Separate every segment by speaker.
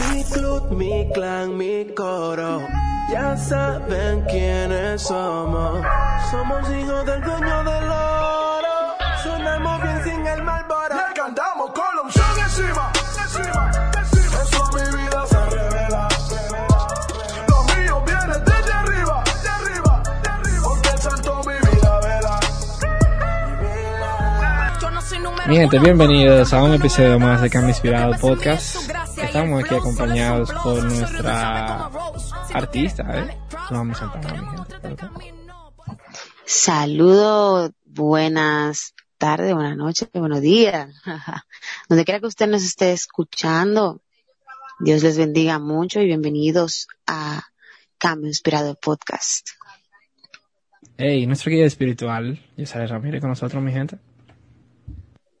Speaker 1: Mi club, mi clan, mi coro. Ya saben quiénes somos. Somos hijos del dueño del oro. Sonamos bien sin el malboro.
Speaker 2: Le cantamos con la unción encima. encima, encima. Eso a mi vida se revela. Lo mío viene desde arriba. De arriba, de arriba. Porque santo mi vida vela.
Speaker 3: Mi gente, bienvenidos a un episodio más de Cambio Inspirado Podcast. Estamos aquí acompañados por nuestra artista, ¿eh? No vamos a entrar, mi gente.
Speaker 4: Saludos, buenas tardes, buenas noches, buenos días. Donde quiera que usted nos esté escuchando, Dios les bendiga mucho y bienvenidos a Cambio Inspirado Podcast.
Speaker 3: Hey, nuestro guía espiritual, Yesaya Ramírez, con nosotros, mi gente.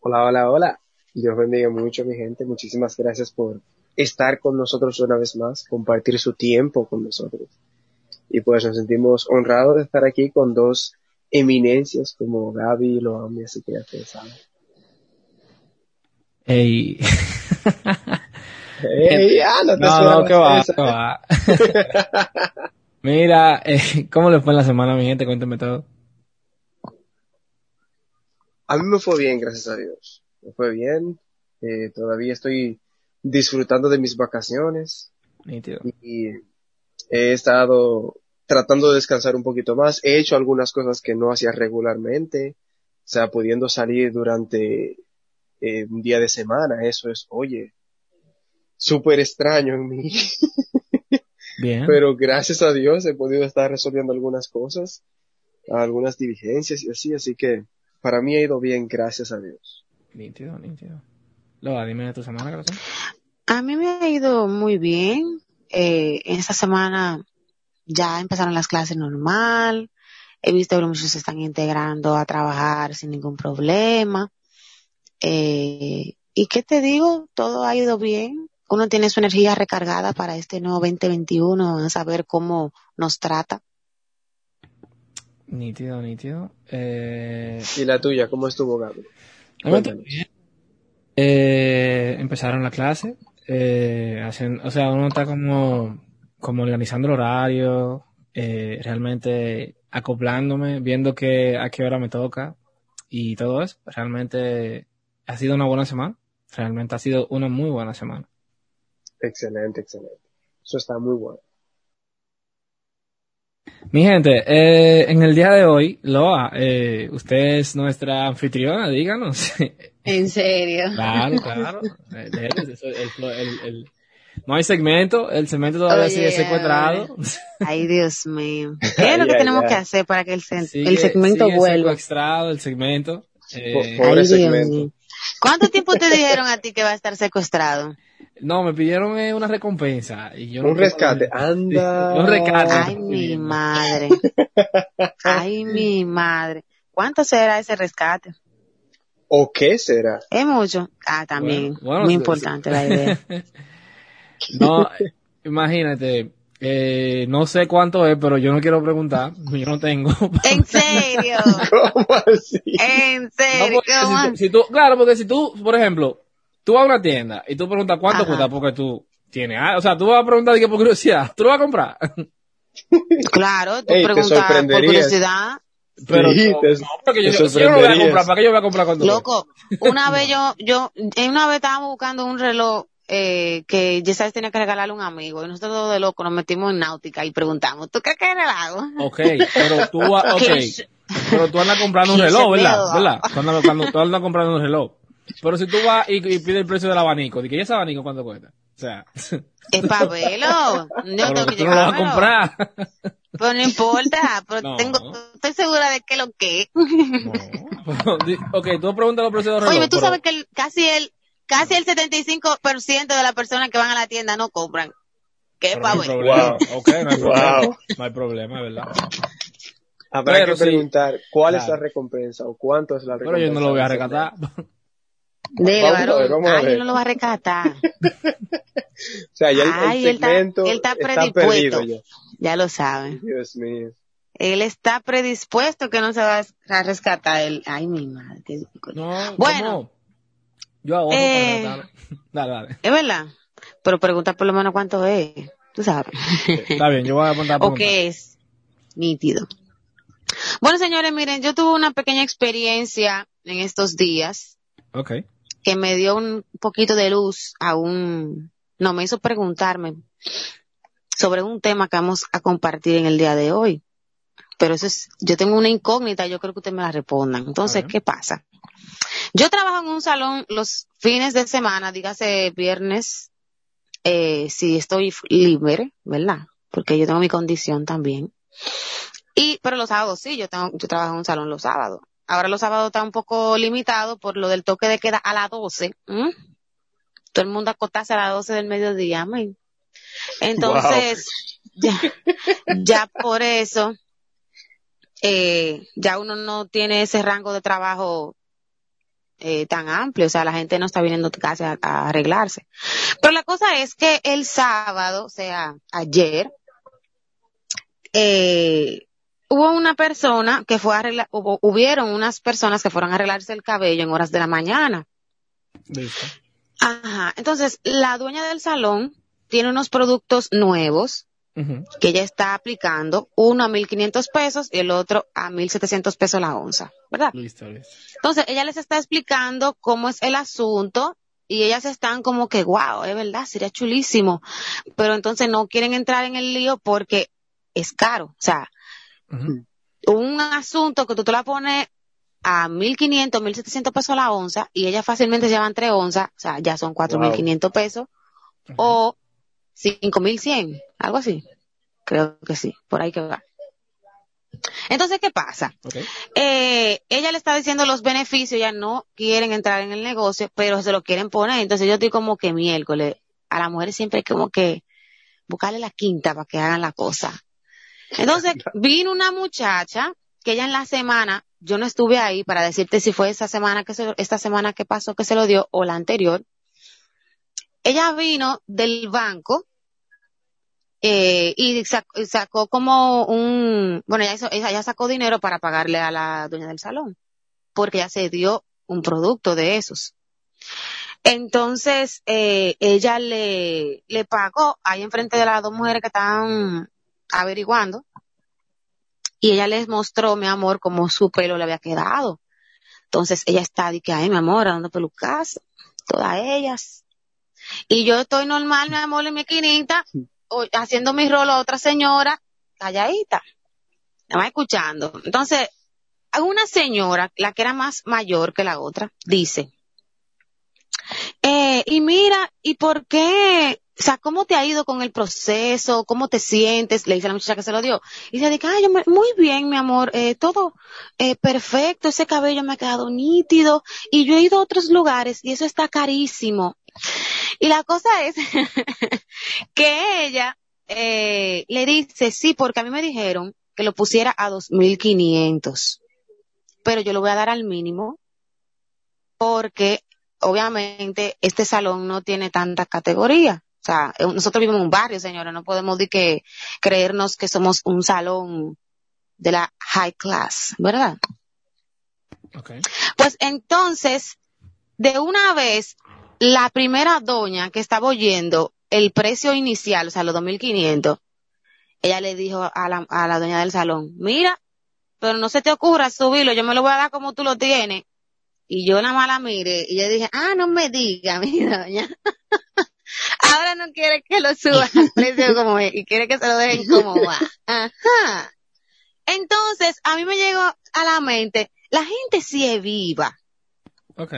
Speaker 5: Hola, hola, hola. Dios bendiga mucho, mi gente. Muchísimas gracias por estar con nosotros una vez más, compartir su tiempo con nosotros. Y pues nos sentimos honrados de estar aquí con dos eminencias como Gaby y Loami, así que ya ustedes saben. Ey, ah, no te
Speaker 3: No, no, que va, que va. Mira, eh, ¿cómo les fue en la semana, mi gente? Cuéntame todo.
Speaker 5: A mí me fue bien, gracias a Dios. Me fue bien. Eh, todavía estoy disfrutando de mis vacaciones.
Speaker 3: Nítido.
Speaker 5: y he estado tratando de descansar un poquito más. He hecho algunas cosas que no hacía regularmente, o sea, pudiendo salir durante eh, un día de semana. Eso es, oye, súper extraño en mí,
Speaker 3: Bien.
Speaker 5: pero gracias a Dios he podido estar resolviendo algunas cosas, algunas diligencias y así, así que para mí ha ido bien, gracias a Dios.
Speaker 3: Nítido, nítido. Loa, dime de tu semana, corazón.
Speaker 4: A mí me ha ido muy bien. Eh, en esta semana ya empezaron las clases normal. He visto que muchos se están integrando a trabajar sin ningún problema. Eh, y qué te digo, todo ha ido bien. Uno tiene su energía recargada para este nuevo 2021, a saber cómo nos trata.
Speaker 3: Nítido, nítido. Eh,
Speaker 5: ¿Y la tuya, cómo estuvo, Gaby?
Speaker 3: A mí me
Speaker 5: Cuéntanos.
Speaker 3: Eh, empezaron la clase, eh, hacen, o sea, uno está como, como organizando el horario, eh, realmente acoplándome, viendo que a qué hora me toca y todo eso. Realmente ha sido una buena semana. Realmente ha sido una muy buena semana.
Speaker 5: Excelente, excelente. Eso está muy bueno.
Speaker 3: Mi gente, eh, en el día de hoy, Loa, eh, usted es nuestra anfitriona, díganos.
Speaker 4: En serio.
Speaker 3: Claro, claro. Eh, eso, el flo- el- el- No hay segmento, el segmento todavía
Speaker 4: Oye,
Speaker 3: sigue secuestrado.
Speaker 4: Ay, Dios mío. ¿Qué es lo que
Speaker 5: ay,
Speaker 4: tenemos
Speaker 5: ay.
Speaker 4: que hacer para que el, se-
Speaker 3: Sigue-
Speaker 4: el segmento
Speaker 3: sigue
Speaker 4: vuelva?
Speaker 3: secuestrado el segmento. Eh,
Speaker 5: Po- Pobre
Speaker 4: Ay, Dios
Speaker 5: segmento.
Speaker 4: mío. ¿Cuánto tiempo te dijeron a ti que va a estar secuestrado?
Speaker 3: No, me pidieron eh, una recompensa. Y yo
Speaker 5: Un
Speaker 3: no quiero-
Speaker 5: rescate. Anda.
Speaker 3: Un rescate.
Speaker 4: Ay, mi madre. Ay, mi madre. ¿Cuánto será ese rescate?
Speaker 5: ¿O qué será?
Speaker 4: ¿Es mucho? Ah, también.
Speaker 3: Bueno, bueno,
Speaker 4: Muy
Speaker 3: sí,
Speaker 4: importante la idea.
Speaker 3: No, imagínate. eh, no sé cuánto es, pero yo no quiero preguntar. Yo no tengo.
Speaker 4: ¿En serio?
Speaker 5: ¿Cómo así?
Speaker 4: ¿En
Speaker 3: No,
Speaker 4: serio?
Speaker 3: porque
Speaker 4: ¿Cómo?
Speaker 3: si, tú- si tú, claro, porque si tú, por ejemplo, tú vas a una tienda y tú preguntas cuánto
Speaker 4: Ajá.
Speaker 3: cuesta porque tú tienes, ah, o sea, tú vas a preguntar de que por curiosidad, tú lo vas a comprar.
Speaker 4: Claro, tú
Speaker 5: Ey,
Speaker 4: preguntas por
Speaker 5: sorprenderías.
Speaker 4: curiosidad.
Speaker 3: Pero
Speaker 5: Sí,
Speaker 3: no,
Speaker 5: te-
Speaker 3: no, porque yo, yo- no voy a comprar, ¿para qué yo voy a comprar cuánto cuesta?
Speaker 4: Loco, una vez yo, yo, en una vez estábamos buscando un reloj eh, que Yesais tenía que regalarle a un amigo y nosotros de loco nos metimos en náutica y preguntamos, ¿tú qué quieres relajo?
Speaker 3: Ok, pero tú, vas- ok,
Speaker 4: Clase-
Speaker 3: pero tú andas comprando un reloj, ¿verdad? ¿verdad? Tú andas, cuando, tú andas comprando un reloj. Pero si tú vas y, y pides el precio del abanico, ¿de que ese abanico cuánto cuesta? O sea,
Speaker 4: Es para verlo. Yo
Speaker 3: pero
Speaker 4: tengo que
Speaker 3: tú no lo vas a comprar.
Speaker 4: Pero no importa, pero
Speaker 3: No.
Speaker 4: tengo, estoy segura de que lo que.
Speaker 3: No. Pero, ok, tú preguntas los precios de los relojes.
Speaker 4: Oye, tú
Speaker 3: pero-
Speaker 4: sabes que el- casi el, casi el 75% de las personas que van a la tienda no compran. ¿Qué
Speaker 3: Pero
Speaker 4: para
Speaker 3: no hay
Speaker 4: ver?
Speaker 3: problema.
Speaker 5: Wow.
Speaker 3: Ok, no hay problema.
Speaker 5: Wow.
Speaker 3: No hay problema, ¿verdad?
Speaker 5: Habrá
Speaker 3: Pero
Speaker 5: que
Speaker 3: sí.
Speaker 5: preguntar cuál es la recompensa o cuánto es la
Speaker 3: Pero
Speaker 5: recompensa.
Speaker 3: yo no lo voy a recatar.
Speaker 4: Dele, varón. Ay, él no lo va a rescatar.
Speaker 5: O sea, ya el, el
Speaker 4: Ay, él está-
Speaker 5: segmento
Speaker 4: él está
Speaker 5: perdido
Speaker 4: predispuesto.
Speaker 5: ya.
Speaker 4: Ya lo saben.
Speaker 5: Dios mío.
Speaker 4: Él está predispuesto que no se va a rescatar él. Ay, mi madre. qué-
Speaker 3: No,
Speaker 4: Bueno.
Speaker 3: ¿cómo? Yo ahorro
Speaker 4: Eh.
Speaker 3: para. Dale, dale.
Speaker 4: Es verdad. pero pregunta por lo menos cuánto es, tú sabes.
Speaker 3: Está bien, yo voy a apuntar
Speaker 4: o qué es nítido. Bueno, señores, miren, yo tuve una pequeña experiencia en estos días
Speaker 3: Ok.
Speaker 4: Que me dio un poquito de luz a un, no, me hizo preguntarme sobre un tema que vamos a compartir en el día de hoy. Pero eso es, yo tengo una incógnita, yo creo que ustedes me la respondan. Entonces. ¿qué pasa? Yo trabajo en un salón los fines de semana, dígase viernes, eh, si estoy libre, ¿verdad? Porque yo tengo mi condición también. Y, pero los sábados sí, yo tengo, yo trabajo en un salón los sábados. Ahora los sábados está un poco limitado por lo del toque de queda a las 12. ¿m? Todo el mundo acostarse a las 12 del mediodía, amén. Entonces, ya, ya por eso, eh, ya uno no tiene ese rango de trabajo eh, tan amplio, o sea, la gente no está viniendo casi a, a arreglarse. Pero la cosa es que el sábado, o sea, ayer, eh, hubo una persona que fue a arreglar, hubo, hubieron unas personas que fueron a arreglarse el cabello en horas de la mañana.
Speaker 3: Listo.
Speaker 4: Ajá. Entonces, la dueña del salón tiene unos productos nuevos que ella está aplicando, uno a 1500 pesos y el otro a 1700 pesos la onza, ¿verdad?
Speaker 3: Listo, listo.
Speaker 4: Entonces, ella les está explicando cómo es el asunto y ellas están como que, wow, es verdad, sería chulísimo. Pero entonces no quieren entrar en el lío porque es caro. O sea,
Speaker 3: Ujú.
Speaker 4: un asunto que tú te la pones a 1500, 1700 pesos la onza y ellas fácilmente llevan tres onzas, o sea, ya son 4500 pesos
Speaker 3: Ajá.
Speaker 4: o 5100, algo así. Creo que sí, por ahí que va. Entonces, ¿qué pasa? Eh, ella le está diciendo los beneficios, ya no quieren entrar en el negocio, pero se lo quieren poner. Entonces yo estoy como que miércoles, a las mujeres siempre hay como que buscarle la quinta para que hagan la cosa. Entonces vino una muchacha que ella en la semana, yo no estuve ahí para decirte si fue esa semana que se, esta semana que pasó que se lo dio o la anterior. Ella vino del banco eh, y sacó, como un, bueno, ella, hizo- ella sacó dinero para pagarle a la dueña del salón, porque ya se dio un producto de esos. Entonces, eh, ella le, le pagó ahí enfrente de las dos mujeres que estaban averiguando, y ella les mostró, mi amor, cómo su pelo le había quedado. Entonces, ella está de que, ay, mi amor, dando pelucas, todas ellas. Y yo estoy normal, mi amor, en mi esquinita, haciendo mi rol a otra señora, calladita, me va escuchando. Entonces, una señora, la que era más mayor que la otra, dice, eh, y mira, ¿y por qué? O sea, ¿cómo te ha ido con el proceso? ¿Cómo te sientes? Le dice a la muchacha que se lo dio. Y dice, ay, yo muy bien, mi amor, eh, todo eh, perfecto, ese cabello me ha quedado nítido y yo he ido a otros lugares y eso está carísimo. Y la cosa es que ella eh, le dice, sí, porque a mí me dijeron que lo pusiera a 2.500, pero yo lo voy a dar al mínimo porque obviamente este salón no tiene tanta categoría. O sea, eh, nosotros vivimos en un barrio, señora, no podemos de que creernos que somos un salón de la high class, ¿verdad?
Speaker 3: Ok.
Speaker 4: Pues entonces, de una vez, la primera doña que estaba oyendo el precio inicial, o sea, los 2.500, ella le dijo a la, a la doña del salón, mira, pero no se te ocurra subirlo, yo me lo voy a dar como tú lo tienes. Y yo nada más la mire y yo dije, ah, no me diga, mi doña. Ahora no quiere que lo suba al precio como es y quiere que se lo dejen como va. Ajá. Entonces, a mí me llegó a la mente, la gente sí es viva
Speaker 3: Ok.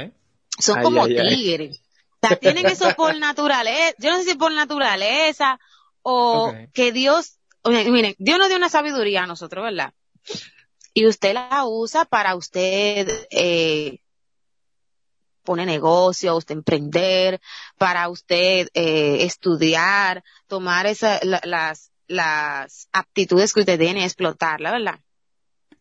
Speaker 4: son
Speaker 5: Ay,
Speaker 4: como
Speaker 5: ay, ay.
Speaker 4: tigres. O sea, tienen eso por naturaleza. Yo no sé si por naturaleza o que Dios, miren, Dios nos dio una sabiduría a nosotros, ¿verdad? Y usted la usa para usted eh, poner negocio, usted emprender, para usted eh, estudiar, tomar esa, la- las, las aptitudes que usted tiene, explotarla, ¿verdad?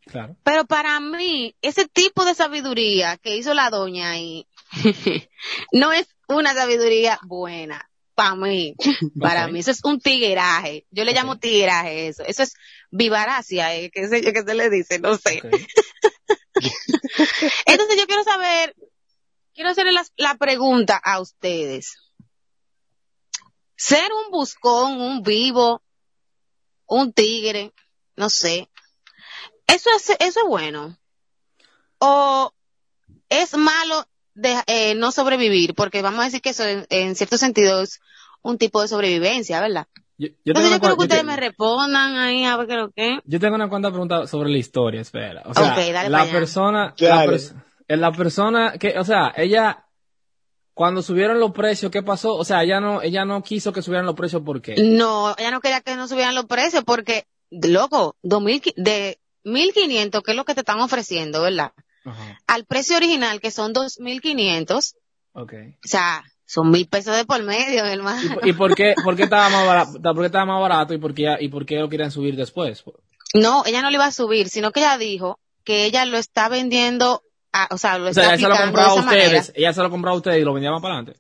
Speaker 3: Claro.
Speaker 4: Pero para mí, ese tipo de sabiduría que hizo la doña ahí, no es una sabiduría buena. Para mí, para mí, eso es un tigueraje. Yo le llamo tigueraje eso. Eso es vivaracia, eh, que, se, que se le dice, no sé. Entonces yo quiero saber, quiero hacerle la, pregunta a ustedes. ser un buscón, un vivo, un tigre, no sé. Eso es, eso es bueno. O es malo de, eh, no sobrevivir, porque vamos a decir que eso en, en cierto sentido es un tipo de sobrevivencia, ¿verdad?
Speaker 3: Yo, yo
Speaker 4: Entonces
Speaker 3: tengo una
Speaker 4: yo quiero
Speaker 3: cua-
Speaker 4: que
Speaker 3: yo
Speaker 4: ustedes
Speaker 3: te-
Speaker 4: me respondan ahí a ver qué es lo que.
Speaker 3: Yo tengo una cuanta pregunta sobre la historia, espera. O sea,
Speaker 4: dale
Speaker 3: la persona, la. Eh, la persona que, o sea, ella, cuando subieron los precios, ¿qué pasó? O sea, ella no, ella no quiso que subieran los precios, ¿por qué?
Speaker 4: No, ella no quería que no subieran los precios porque, loco, 2000, qui- de 1500, que es lo que te están ofreciendo, ¿verdad?
Speaker 3: Ajá,
Speaker 4: Al precio original, que son 2500,
Speaker 3: ok.
Speaker 4: o sea, son mil pesos de por medio, hermano.
Speaker 3: ¿Y, por- y por qué, por qué estaba más barato, por qué estaba más barato y por qué, y por qué lo querían subir después?
Speaker 4: No, ella no lo iba a subir, sino que ella dijo que ella lo está vendiendo, o sea, lo
Speaker 3: O
Speaker 4: está
Speaker 3: sea, ella se lo compraba a
Speaker 4: esa manera.
Speaker 3: ustedes, ella se lo compraba a ustedes y lo vendía más para adelante.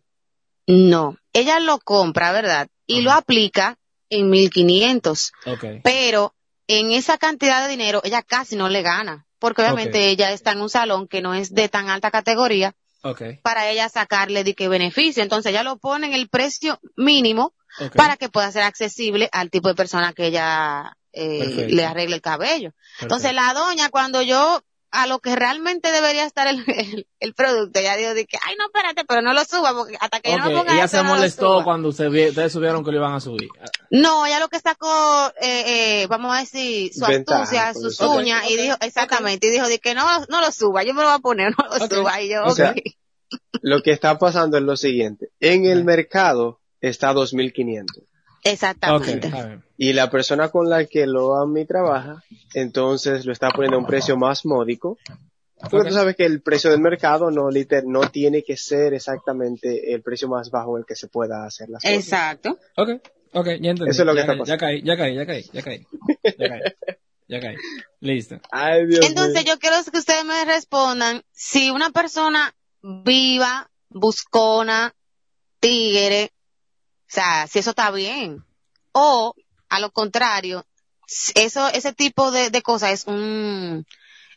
Speaker 4: No, ella lo compra, ¿verdad? Y
Speaker 3: Ajá.
Speaker 4: lo aplica en 1500.
Speaker 3: Ok.
Speaker 4: pero en esa cantidad de dinero ella casi no le gana, porque obviamente ella está en un salón que no es de tan alta categoría
Speaker 3: Ok.
Speaker 4: para ella sacarle de qué beneficio. Entonces ella lo pone en el precio mínimo para que pueda ser accesible al tipo de persona que ella eh, le arregle el cabello. Entonces la doña cuando yo a lo que realmente debería estar el, el, el producto, ella dijo de que, ay no, espérate, pero no lo suba porque hasta que yo no ponga
Speaker 3: ella
Speaker 4: eso,
Speaker 3: se
Speaker 4: no
Speaker 3: molestó
Speaker 4: suba".
Speaker 3: cuando vi- ustedes subieron que lo iban a subir.
Speaker 4: No, ella lo que sacó, eh, eh, vamos a decir, su
Speaker 5: Ventaja,
Speaker 4: astucia, sus
Speaker 5: decirlo.
Speaker 4: uñas,
Speaker 3: Ok,
Speaker 4: y dijo, exactamente, y dijo de que no, no lo suba, yo me lo voy a poner, no lo suba, y yo,
Speaker 5: o sea,
Speaker 4: ok.
Speaker 5: Lo que está pasando es lo siguiente. En el mercado está 2500
Speaker 3: Ok,
Speaker 4: Exactamente.
Speaker 5: y la persona con la que lo a mí trabaja, entonces lo está poniendo a un precio más módico. Porque
Speaker 3: Ok.
Speaker 5: tú sabes que el precio del mercado no liter, no tiene que ser exactamente el precio más bajo el que se pueda hacer las cosas.
Speaker 4: Exacto.
Speaker 3: Ok, ok, ya entendí.
Speaker 5: Eso es lo que
Speaker 3: ya,
Speaker 5: está
Speaker 3: ya
Speaker 5: pasando.
Speaker 3: caí, ya caí, ya caí, ya caí, ya caí, ya caí. Listo.
Speaker 5: Ay, Dios
Speaker 4: Entonces yo quiero que ustedes me respondan si una persona viva, buscona, tigre, sea, si eso está bien. O, a lo contrario, eso, ese tipo de, de cosas es un,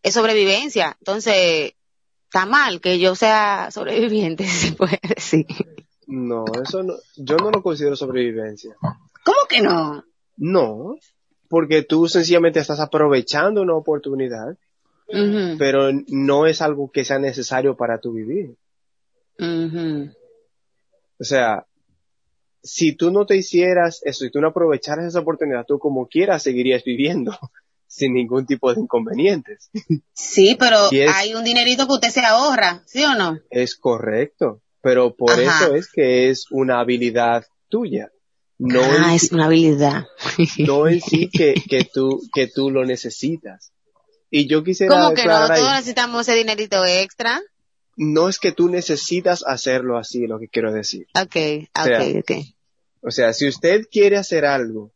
Speaker 4: es sobrevivencia. Entonces, está mal que yo sea sobreviviente, si se puede decir.
Speaker 5: No, eso no, yo no lo considero sobrevivencia.
Speaker 4: ¿Cómo que no?
Speaker 5: No, porque tú sencillamente estás aprovechando una oportunidad, pero no es algo que sea necesario para tu vivir. O sea, si tú no te hicieras eso, si tú no aprovecharas esa oportunidad, tú como quieras seguirías viviendo sin ningún tipo de inconvenientes.
Speaker 4: Sí, pero
Speaker 5: Si es-
Speaker 4: hay un dinerito que usted se ahorra, ¿sí o no?
Speaker 5: Es correcto, pero por
Speaker 4: Ajá.
Speaker 5: eso es que es una habilidad tuya. No,
Speaker 4: ah,
Speaker 5: en,
Speaker 4: es una habilidad.
Speaker 5: no en sí que, que tú, que tú lo necesitas. Y yo quisiera
Speaker 4: ¿Cómo que no? Todos necesitamos ese dinerito extra.
Speaker 5: no es que tú necesitas hacerlo así, lo que quiero decir.
Speaker 4: Ok,
Speaker 5: O sea,
Speaker 4: ok, ok.
Speaker 5: O sea, si usted quiere hacer algo,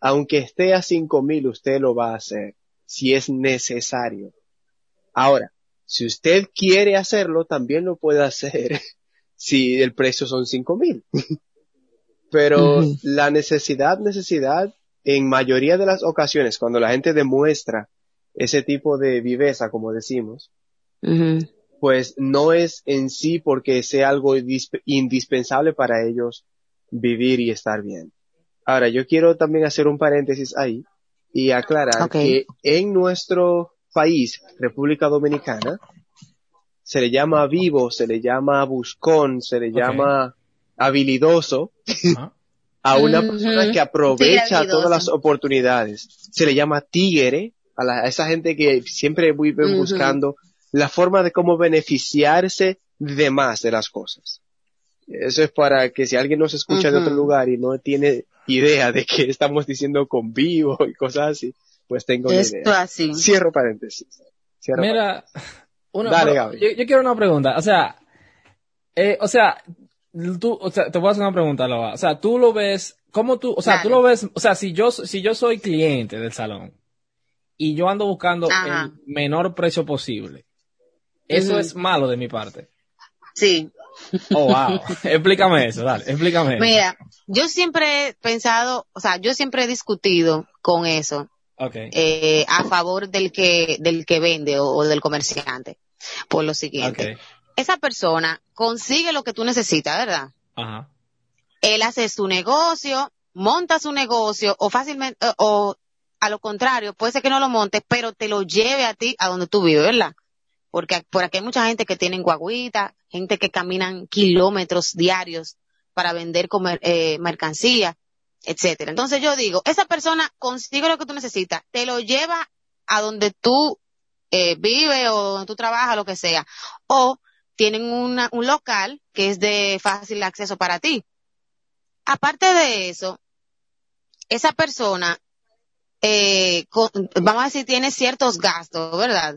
Speaker 5: aunque esté a cinco mil, usted lo va a hacer, si es necesario. Ahora, si usted quiere hacerlo, también lo puede hacer si el precio son cinco mil. Pero la necesidad, necesidad, en mayoría de las ocasiones, cuando la gente demuestra ese tipo de viveza, como decimos, pues no es en sí porque sea algo disp- indispensable para ellos vivir y estar bien. Ahora, yo quiero también hacer un paréntesis ahí y aclarar que en nuestro país, República Dominicana, se le llama vivo, se le llama buscón, se le llama habilidoso a una persona que aprovecha todas las oportunidades. Se le llama tigre a, la- a esa gente que siempre viven
Speaker 4: Ujú.
Speaker 5: buscando la forma de cómo beneficiarse de más de las cosas. Eso es para que si alguien nos escucha de otro lugar y no tiene idea de qué estamos diciendo con vivo y cosas así, pues tengo una
Speaker 4: Esto
Speaker 5: idea.
Speaker 4: así.
Speaker 5: Cierro paréntesis. Cierro
Speaker 3: Mira, una,
Speaker 5: Dale, Gaby.
Speaker 3: Yo, yo quiero una pregunta. O sea, eh, o sea, tú, o sea, te voy a hacer una pregunta, Loa. O sea, tú lo ves, ¿cómo tú, o sea, tú lo ves, o sea, si yo, si yo soy cliente del salón y yo ando buscando
Speaker 4: Ajá.
Speaker 3: el menor precio posible, eso es malo de mi parte.
Speaker 4: Sí.
Speaker 3: Oh, wow. explícame eso, dale, explícame eso.
Speaker 4: Mira, yo siempre he pensado, o sea, yo siempre he discutido con eso,
Speaker 3: Ok.
Speaker 4: eh, a favor del que, del que vende o, o del comerciante. Por lo siguiente. Esa persona consigue lo que tú necesitas, ¿verdad?
Speaker 3: Ajá.
Speaker 4: él hace su negocio, monta su negocio o fácilmente, o, o a lo contrario, puede ser que no lo monte, pero te lo lleve a ti a donde tú vives, ¿verdad? Porque por aquí hay mucha gente que tiene guaguita, gente que caminan kilómetros diarios para vender comer, eh, mercancía, etcétera. Entonces yo digo, esa persona consigue lo que tú necesitas, te lo lleva a donde tú eh, vives o donde tú trabajas, lo que sea. O tienen un local que es de fácil acceso para ti. Aparte de eso, esa persona, eh, vamos a decir, tiene ciertos gastos, ¿verdad?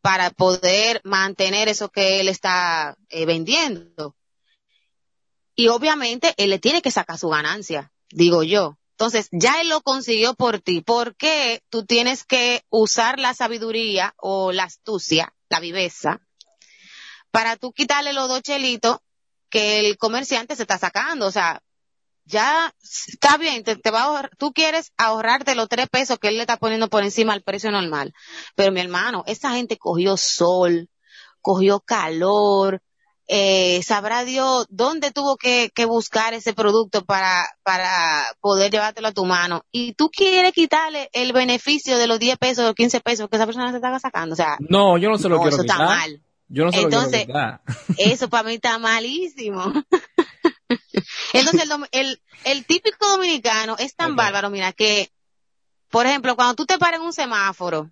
Speaker 4: Para poder mantener eso que él está eh, vendiendo. Y obviamente él le tiene que sacar su ganancia, digo yo. Entonces, ya él lo consiguió por ti. ¿Por qué tú tienes que usar la sabiduría o la astucia, la viveza, para tú quitarle los dos chelitos que el comerciante se está sacando? O sea, ya está bien, te, te va a ahorrar, tú quieres ahorrarte los tres pesos que él le está poniendo por encima al precio normal. Pero mi hermano, esa gente cogió sol, cogió calor, eh, sabrá Dios dónde tuvo que, que buscar ese producto para, para poder llevártelo a tu mano. Y tú quieres quitarle el beneficio de los 10 pesos o 15 pesos que esa persona se está sacando. O sea,
Speaker 3: No, yo no se lo
Speaker 4: no,
Speaker 3: quiero
Speaker 4: eso está mal.
Speaker 3: Yo no se lo
Speaker 4: Entonces-
Speaker 3: quiero quitar.
Speaker 4: Eso para mí está malísimo. Entonces, el, dom- el, el típico dominicano es tan bárbaro, mira, que, por ejemplo, cuando tú te paras en un semáforo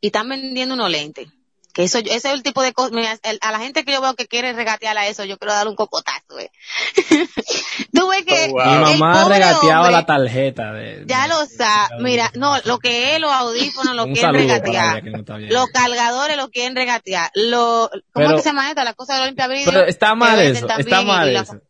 Speaker 4: y están vendiendo unos lentes, que eso, ese es el tipo de cosas, mira, el- a la gente que yo veo que quiere regatear a eso, yo quiero darle un cocotazo, eh. tú ves que
Speaker 5: Oh, wow.
Speaker 3: Mi mamá regateaba
Speaker 4: hombre
Speaker 3: la tarjeta de.
Speaker 4: ya lo sabe, mira, no, lo que es los audífonos lo quieren regatear.
Speaker 3: no.
Speaker 4: Los cargadores lo quieren regatear. Lo, ¿Cómo
Speaker 3: Pero-
Speaker 4: es que se llama esta? La cosa de Olimpia Video.
Speaker 3: Pero está mal eso,
Speaker 4: también
Speaker 3: está mal
Speaker 4: la-
Speaker 3: eso.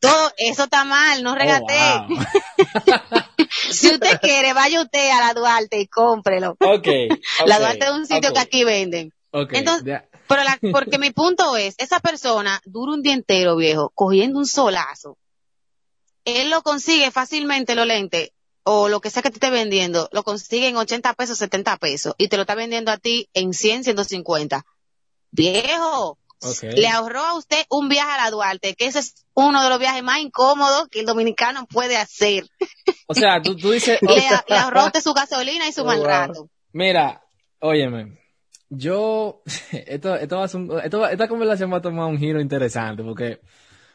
Speaker 4: Todo, eso está mal, no
Speaker 3: Oh,
Speaker 4: regatee.
Speaker 3: wow.
Speaker 4: Si usted quiere, vaya usted a la Duarte y cómprelo.
Speaker 3: Ok.
Speaker 4: La
Speaker 3: ok,
Speaker 4: Duarte es un sitio que aquí venden.
Speaker 3: ok,
Speaker 4: Entonces-. Pero la, porque mi punto es, esa persona dura un día entero, viejo, cogiendo un solazo. Él lo consigue fácilmente, los lentes, o lo que sea que te esté vendiendo, lo consigue en 80 pesos, 70 pesos, y te lo está vendiendo a ti en 100, 150. Viejo, Le ahorró a usted un viaje a la Duarte, que ese es uno de los viajes más incómodos que el dominicano puede hacer.
Speaker 3: O sea, tú, tú dices,
Speaker 4: Le, le ahorró a usted su gasolina y su
Speaker 5: Oh,
Speaker 4: mal
Speaker 5: wow.
Speaker 4: rato.
Speaker 3: mira, óyeme, yo, esto, esto, va a ser un- esto esta conversación va a tomar un giro interesante porque,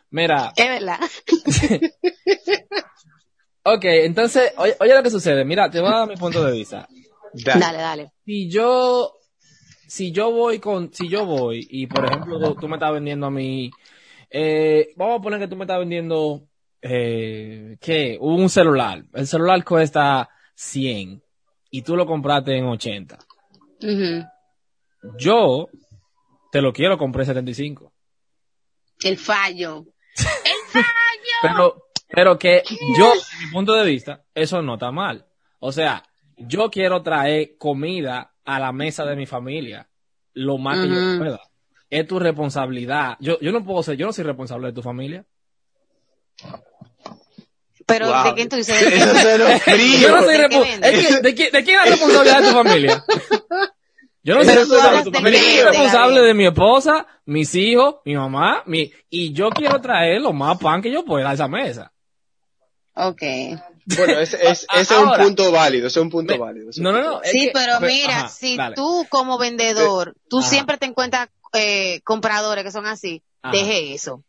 Speaker 3: mira,
Speaker 4: Es verdad.
Speaker 3: ok, entonces, oye, oye lo que sucede, mira, te voy a dar mi punto de vista.
Speaker 5: Dale.
Speaker 4: Dale, dale.
Speaker 3: si yo si yo voy con si yo voy y por ejemplo tú, tú me estás vendiendo a mí eh, vamos a poner que tú me estás vendiendo eh, qué un celular. El celular cuesta 100 y tú lo compraste en 80
Speaker 4: Ujú.
Speaker 3: yo te lo quiero comprar en 75
Speaker 4: El fallo.
Speaker 3: pero pero que yo desde mi punto de vista eso no está mal. O sea yo quiero traer comida a la mesa de mi familia lo más que yo pueda es tu responsabilidad yo yo no puedo ser yo no soy responsable de tu familia
Speaker 4: Pero,
Speaker 5: Wow.
Speaker 4: ¿de quién tú dices?
Speaker 5: Eso suena frío.
Speaker 3: yo no soy
Speaker 4: ¿De qué
Speaker 3: responsable
Speaker 4: vende?
Speaker 3: es que, ¿de, quién, ¿de quién es la responsabilidad de tu familia yo no soy
Speaker 5: Eso
Speaker 3: responsable de
Speaker 5: suena
Speaker 3: tu
Speaker 4: frío.
Speaker 3: familia yo soy
Speaker 4: Gabriel.
Speaker 3: responsable de mi esposa mis hijos mi mamá mi y yo quiero traer lo más pan que yo pueda a esa mesa
Speaker 4: Ok.
Speaker 5: Bueno, ese, es, ese es un punto válido, ese es un punto
Speaker 3: Me-
Speaker 5: válido. es
Speaker 3: no
Speaker 5: un
Speaker 3: no
Speaker 5: punto
Speaker 3: no es
Speaker 4: Sí,
Speaker 3: que-
Speaker 4: pero
Speaker 3: pe-
Speaker 4: mira,
Speaker 3: ajá,
Speaker 4: si
Speaker 3: dale.
Speaker 4: tú como vendedor, tú
Speaker 3: Ajá.
Speaker 4: siempre te encuentras eh, compradores que son así,
Speaker 3: Ajá.
Speaker 4: deje eso.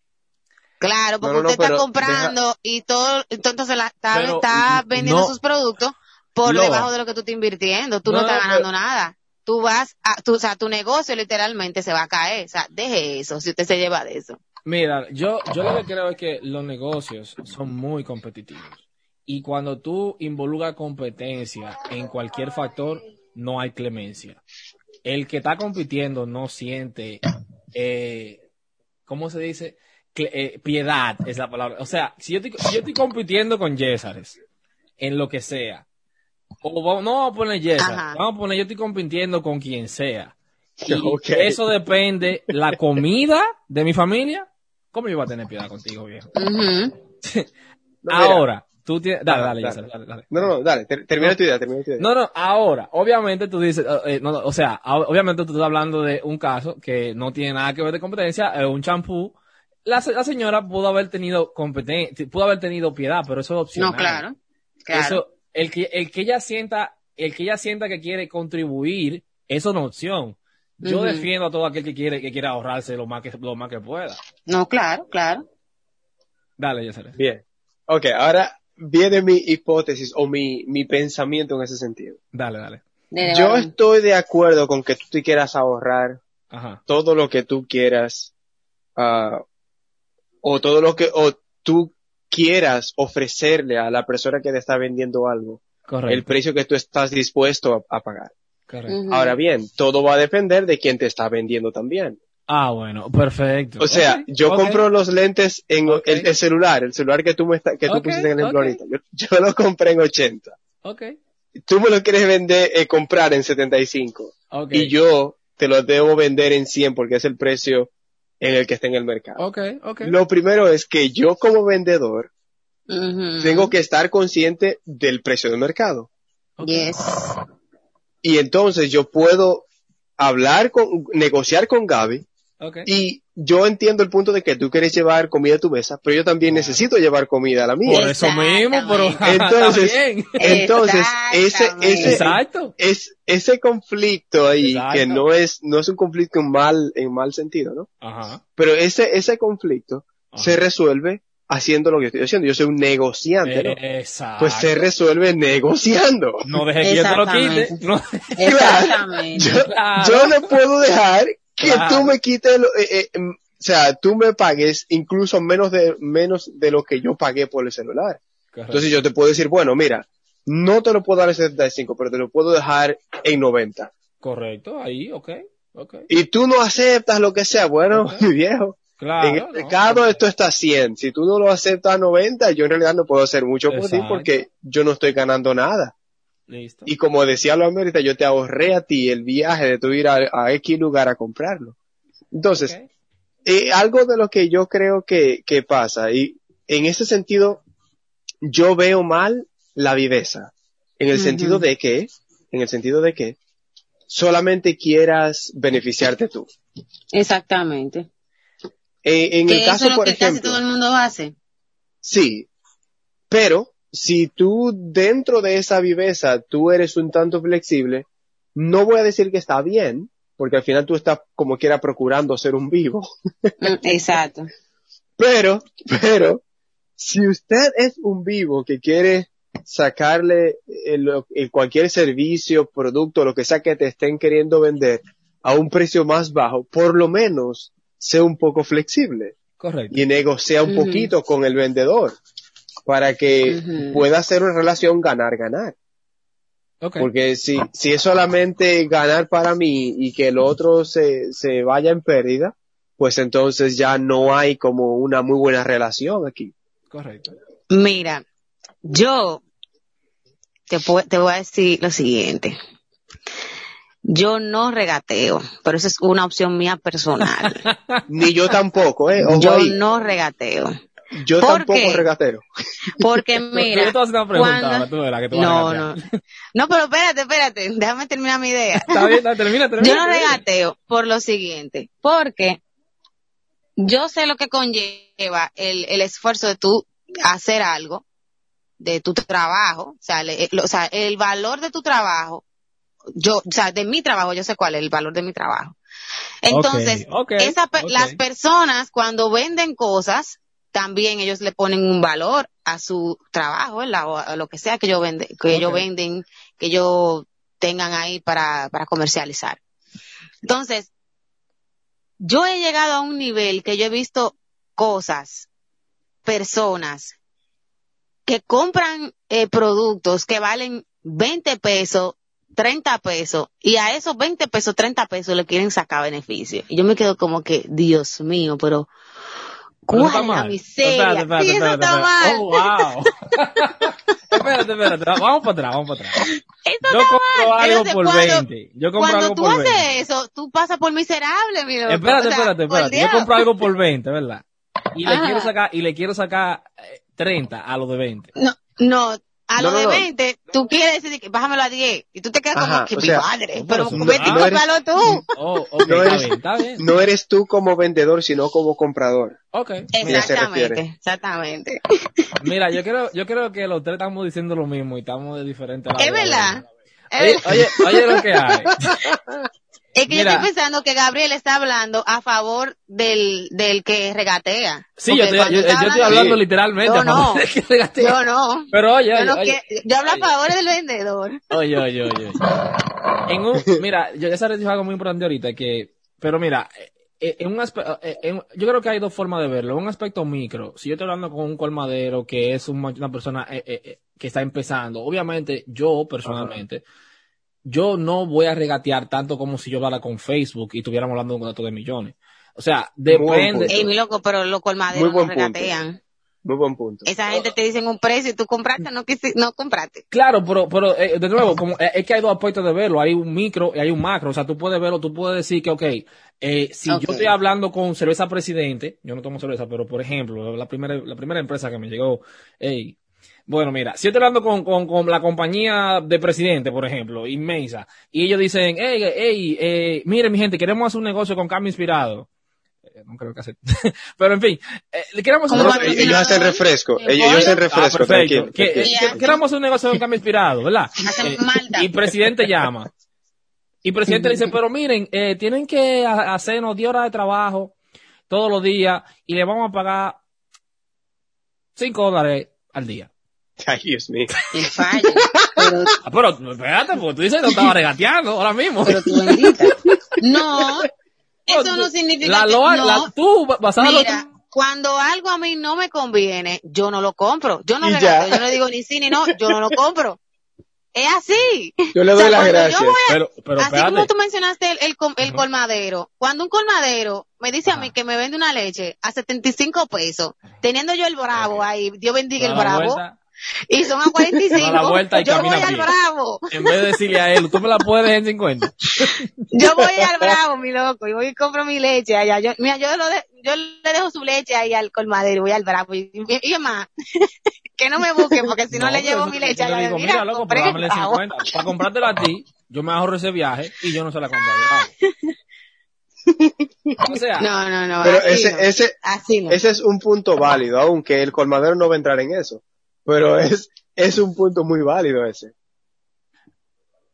Speaker 4: Claro, porque
Speaker 5: No, no, no,
Speaker 4: usted está comprando y todo, entonces la, está,
Speaker 3: Pero,
Speaker 4: está vendiendo
Speaker 3: no.
Speaker 4: sus productos por debajo de lo que tú estás invirtiendo. Tú no,
Speaker 3: No,
Speaker 4: estás ganando
Speaker 3: pero-
Speaker 4: nada. Tú vas a, tú, o sea, tu negocio literalmente se va a caer. O sea, deje eso si usted se lleva de eso.
Speaker 3: Mira, yo, yo lo que creo es que los negocios son muy competitivos. Y cuando tú involucras competencia en cualquier factor, no hay clemencia. El que está compitiendo no siente, eh, ¿cómo se dice? Cle- eh, piedad es la palabra. O sea, si yo estoy, si yo estoy compitiendo con Yesares, en lo que sea, o vamos- no vamos a poner Yesares,
Speaker 4: Ajá.
Speaker 3: vamos a poner yo estoy compitiendo con quien sea. Y eso depende, la comida de mi familia, ¿cómo yo voy a tener piedad contigo, viejo? Ahora, tú tienes, dale, dale,
Speaker 5: dale.
Speaker 3: Dale, dale.
Speaker 5: No, no, no, dale, ter- termina tu idea, termina tu idea.
Speaker 3: No, no, ahora, obviamente tú dices, eh, eh, no, no, o sea, a- obviamente tú estás hablando de un caso que no tiene nada que ver de competencia, es un champú la, la señora pudo haber tenido competencia, pudo haber tenido piedad, pero eso es opcional.
Speaker 4: No, claro. Claro.
Speaker 3: Eso, el que, el que ella sienta, el que ella sienta que quiere contribuir, eso no es opción. Yo defiendo a todo aquel que quiere, que quiera ahorrarse lo más que, lo más que pueda.
Speaker 4: No, claro, claro.
Speaker 3: Dale, Yesere.
Speaker 5: Bien. Ok, ahora viene mi hipótesis o mi, mi pensamiento en ese sentido.
Speaker 3: Dale, dale.
Speaker 5: Yo estoy de acuerdo con que tú te quieras ahorrar
Speaker 3: Ajá.
Speaker 5: todo lo que tú quieras, ah, o todo lo que, o tú quieras ofrecerle a la persona que te está vendiendo algo,
Speaker 3: Correcto.
Speaker 5: el precio que tú estás dispuesto a, a pagar.
Speaker 3: correcto.
Speaker 5: Ahora bien, todo va a depender de quién te está vendiendo también.
Speaker 3: Ah, bueno, perfecto.
Speaker 5: O sea, yo compro los lentes en el, el celular, el celular que tú me está- que tú pusiste en el ejemplo ahorita. Yo, yo lo compré en 80.
Speaker 3: Ok,
Speaker 5: Tú me lo quieres vender, eh, comprar en 75.
Speaker 3: ok.
Speaker 5: Y yo te lo debo vender en 100 porque es el precio en el que está en el mercado.
Speaker 3: Ok, ok.
Speaker 5: Lo primero es que yo como vendedor tengo que estar consciente del precio del mercado.
Speaker 4: Yes.
Speaker 5: Y entonces yo puedo hablar con, negociar con Gaby Y yo entiendo el punto de que tú quieres llevar comida a tu mesa, pero yo también necesito llevar comida a la mía.
Speaker 3: Por eso mismo, pero
Speaker 5: Entonces-. Entonces, ese, ese,
Speaker 3: Exacto.
Speaker 5: es, ese conflicto ahí,
Speaker 3: Exacto.
Speaker 5: que no es, no es un conflicto en mal, en mal sentido, ¿no?
Speaker 3: Ajá.
Speaker 5: Pero ese, ese conflicto
Speaker 3: Ajá.
Speaker 5: se resuelve haciendo lo que estoy haciendo. Yo soy un negociante, ¿no?
Speaker 3: Exacto.
Speaker 5: Pues se resuelve negociando.
Speaker 3: No deje que yo te lo quite.
Speaker 4: Exactamente.
Speaker 3: No.
Speaker 4: Exactamente.
Speaker 5: Yo,
Speaker 3: Claro.
Speaker 5: yo no puedo dejar que
Speaker 3: Claro.
Speaker 5: tú me quites, lo- eh, eh, mm, o sea, tú me pagues incluso menos de, menos de lo que yo pagué por el celular. Entonces yo te puedo decir, bueno, mira, no te lo puedo dar en 75, pero te lo puedo dejar en 90.
Speaker 3: Correcto, ahí, ok. Ok.
Speaker 5: Y tú no aceptas lo que sea, bueno,
Speaker 3: Ok.
Speaker 5: mi viejo.
Speaker 3: Claro.
Speaker 5: en el
Speaker 3: no.
Speaker 5: mercado esto está a 100. Si tú no lo aceptas a 90, yo en realidad no puedo hacer mucho por ti porque yo no estoy ganando nada.
Speaker 3: Listo.
Speaker 5: Y como decía lo ahorita, yo te ahorré a ti el viaje de tu ir a, a X lugar a comprarlo. Entonces, eh, algo de lo que yo creo que, que pasa, y en ese sentido, yo veo mal la viveza. En el sentido de que, en el sentido de que, solamente quieras beneficiarte tú.
Speaker 4: Exactamente.
Speaker 5: Eh, en
Speaker 4: que
Speaker 5: el
Speaker 4: eso
Speaker 5: caso,
Speaker 4: es lo
Speaker 5: por
Speaker 4: que casi
Speaker 5: ejemplo,
Speaker 4: todo el mundo hace.
Speaker 5: Sí, pero si tú dentro de esa viveza tú eres un tanto flexible, no voy a decir que está bien, porque al final tú estás como quiera procurando ser un vivo,
Speaker 4: Mm, Exacto.
Speaker 5: pero, pero, si usted es un vivo que quiere sacarle el, el cualquier servicio, producto, lo que sea que te estén queriendo vender a un precio más bajo, por lo menos sea un poco flexible
Speaker 3: Correcto.
Speaker 5: y negocia un poquito con el vendedor para que pueda ser una relación ganar-ganar. Porque si, si es solamente ganar para mí y que el otro se, se vaya en pérdida, pues entonces ya no hay como una muy buena relación aquí.
Speaker 3: Correcto.
Speaker 4: Mira, yo te, te voy a decir lo siguiente. Yo no regateo, pero esa es una opción mía personal.
Speaker 5: Ni yo tampoco, eh. Ojo
Speaker 4: yo
Speaker 5: ahí.
Speaker 4: no regateo.
Speaker 5: Yo
Speaker 4: ¿por
Speaker 5: tampoco
Speaker 4: qué?
Speaker 5: regateo.
Speaker 4: Porque mira,
Speaker 3: yo te voy a hacer una pregunta
Speaker 4: cuando-
Speaker 3: ahora, tú verás que tú vas a
Speaker 4: no, no. No, pero espérate, espérate, déjame terminar mi idea.
Speaker 3: Está bien, está- termina, termina.
Speaker 4: Yo no regateo por lo siguiente, porque yo sé lo que conlleva el, el esfuerzo de tú hacer algo, de tu trabajo, o sea, le- lo- o sea, el valor de tu trabajo, yo, o sea, de mi trabajo, yo sé cuál es el valor de mi trabajo. Entonces,
Speaker 3: Ok, ok,
Speaker 4: esa pe-
Speaker 3: ok.
Speaker 4: las personas cuando venden cosas, también ellos le ponen un valor a su trabajo, ¿verdad? O a lo que sea que ellos venden, que ellos venden, que ellos tengan ahí para, para comercializar. Entonces, yo he llegado a un nivel que yo he visto cosas, personas que compran eh, productos que valen 20 pesos, 30 pesos, y a esos 20 pesos, 30 pesos le quieren sacar beneficio. Y yo me quedo como que, Dios mío, pero ¿cuál la miseria?
Speaker 3: Espérate, espérate,
Speaker 4: sí, eso
Speaker 3: espérate,
Speaker 4: está mal.
Speaker 3: Oh, wow. espérate, espérate. Vamos para atrás, vamos para atrás.
Speaker 4: Eso
Speaker 3: Yo compro
Speaker 4: mal.
Speaker 3: algo
Speaker 4: Entonces,
Speaker 3: por
Speaker 4: cuando-
Speaker 3: 20. Yo compro
Speaker 4: Cuando
Speaker 3: algo
Speaker 4: tú
Speaker 3: por
Speaker 4: haces
Speaker 3: 20.
Speaker 4: eso, tú pasas por miserable, mi loco.
Speaker 3: Espérate,
Speaker 4: O sea,
Speaker 3: espérate, espérate. Yo compro algo por 20, ¿verdad? Y le
Speaker 4: Ajá.
Speaker 3: quiero sacar, y le quiero sacar eh, 30 a lo de 20.
Speaker 4: No, no, a
Speaker 5: No,
Speaker 4: lo de
Speaker 5: no.
Speaker 4: 20, tú quieres decir que bájamelo a 10 y tú te quedas
Speaker 5: Ajá,
Speaker 4: como que mi
Speaker 5: sea,
Speaker 4: madre,
Speaker 3: no,
Speaker 4: pero
Speaker 3: pero
Speaker 4: con
Speaker 3: no-
Speaker 4: 20
Speaker 5: no eres-
Speaker 4: cómpralo tú.
Speaker 3: Oh, ok,
Speaker 5: No eres-
Speaker 3: está bien.
Speaker 5: No eres tú como vendedor, sino como comprador.
Speaker 3: Ok.
Speaker 5: Mira, se refiere.
Speaker 4: Exactamente, exactamente.
Speaker 3: Mira, yo creo, yo creo que los tres estamos diciendo lo mismo y estamos de diferente
Speaker 4: Es verdad. Es
Speaker 3: Oye,
Speaker 4: verdad.
Speaker 3: oye, oye lo que hay.
Speaker 4: Es que
Speaker 3: Mira.
Speaker 4: yo estoy pensando que Gabriel está hablando a favor del, del que regatea.
Speaker 3: Sí,
Speaker 4: Porque
Speaker 3: yo, estoy,
Speaker 4: cuando
Speaker 3: yo,
Speaker 4: está
Speaker 3: yo estoy
Speaker 4: hablando-
Speaker 5: Sí.
Speaker 3: literalmente
Speaker 4: Yo
Speaker 3: a favor
Speaker 4: no.
Speaker 3: de que regatea.
Speaker 4: Yo no.
Speaker 3: Pero oye,
Speaker 4: Yo,
Speaker 3: oye,
Speaker 4: no
Speaker 3: oye,
Speaker 4: quiero- yo hablo a favor del vendedor.
Speaker 3: oye, oye, oye. En un, mira, yo ya sabes dijo algo muy importante ahorita que, pero mira, eh, en un aspecto, yo creo que hay dos formas de verlo. Un aspecto micro, si yo estoy hablando con un colmadero que es un- una persona eh, eh, eh, que está empezando, obviamente yo personalmente, yo no voy a regatear tanto como si yo hablara con Facebook y estuviéramos hablando de un contrato de millones. O sea,
Speaker 5: Muy buen
Speaker 3: depende.
Speaker 5: punto.
Speaker 4: Ey, mi loco, pero los
Speaker 5: Muy
Speaker 4: colmaderos
Speaker 5: buen
Speaker 4: no
Speaker 5: punto.
Speaker 4: regatean.
Speaker 5: Muy buen punto.
Speaker 4: Esa gente te dicen un precio y tú compraste, no no compraste.
Speaker 3: Claro, pero, pero eh, de nuevo, como, eh, es que hay dos aspectos de verlo. Hay un micro y hay un macro. O sea, tú puedes verlo, tú puedes decir que, ok, eh, si yo estoy hablando con cerveza presidente, yo no tomo cerveza, pero por ejemplo, la primera, la primera empresa que me llegó, hey, bueno, mira, si yo estoy hablando con, con, con la compañía de presidente, por ejemplo, inmensa, y ellos dicen, hey, hey, eh, mire mi gente, queremos hacer un negocio con cambio inspirado. Eh, No creo que hacer. Pero en fin, eh, le queremos hacer un
Speaker 4: cuando-
Speaker 3: negocio-
Speaker 5: ellos hacen refresco.
Speaker 4: ¿En
Speaker 5: Ellos, ellos hacen
Speaker 4: pollo?
Speaker 3: Ah,
Speaker 5: refresco,
Speaker 3: perfecto.
Speaker 5: tranquilo.
Speaker 3: Que, hacer un negocio un cambio inspirado, ¿verdad? Eh, y presidente llama. Y presidente dice, pero miren, eh, tienen que ha- hacernos 10 horas de trabajo todos los días y le vamos a pagar 5 dólares al día.
Speaker 5: Ay, Dios mío.
Speaker 4: Y falla. Pero,
Speaker 3: Ah, pero espérate, porque tú dices que no estaba regateando ahora mismo.
Speaker 4: pero tú bendita. No, eso no significa
Speaker 3: la,
Speaker 4: que
Speaker 3: loa-
Speaker 4: no.
Speaker 3: la- tú, basada en lo
Speaker 4: Mira, cuando algo a mí no me conviene, yo no lo compro. Yo no regateo, yo no digo ni sí ni no, yo no lo compro. Es así.
Speaker 5: Yo le
Speaker 4: O
Speaker 5: doy
Speaker 4: sea,
Speaker 5: las gracias.
Speaker 4: voy
Speaker 3: pero, pero
Speaker 4: Así
Speaker 3: espérate.
Speaker 4: como tú mencionaste el, el, com- el colmadero, cuando un colmadero me dice a
Speaker 3: Ajá.
Speaker 4: mí que me vende una leche a 75 pesos, teniendo yo el bravo ahí, Dios bendiga el bravo,
Speaker 3: vuelta,
Speaker 4: y son a 45,
Speaker 3: Da la vuelta y
Speaker 4: yo voy al bravo,
Speaker 3: en vez de decirle a él, tú me la puedes dejar en 50.
Speaker 4: yo voy al bravo, mi loco, y voy y compro mi leche allá, yo, mira, yo, lo de- yo le dejo su leche ahí al colmadero y voy al bravo, y, y, y más, que no me busquen, porque si no, le
Speaker 3: pero
Speaker 4: llevo
Speaker 3: eso-
Speaker 4: mi leche
Speaker 3: le
Speaker 4: allá,
Speaker 3: digo,
Speaker 4: mira,
Speaker 3: mira, loco,
Speaker 4: compré
Speaker 3: pero
Speaker 4: en el
Speaker 3: dámele
Speaker 4: bravo.
Speaker 3: 50. Para comprártela a ti, yo me ahorro ese viaje y yo no se la compro al bravo. O sea,
Speaker 4: No, no, no,
Speaker 5: Pero
Speaker 4: así
Speaker 5: ese,
Speaker 4: no,
Speaker 5: ese,
Speaker 4: así no.
Speaker 5: ese es un punto válido, aunque el colmadero no va a entrar en eso. Pero es, es un punto muy válido ese.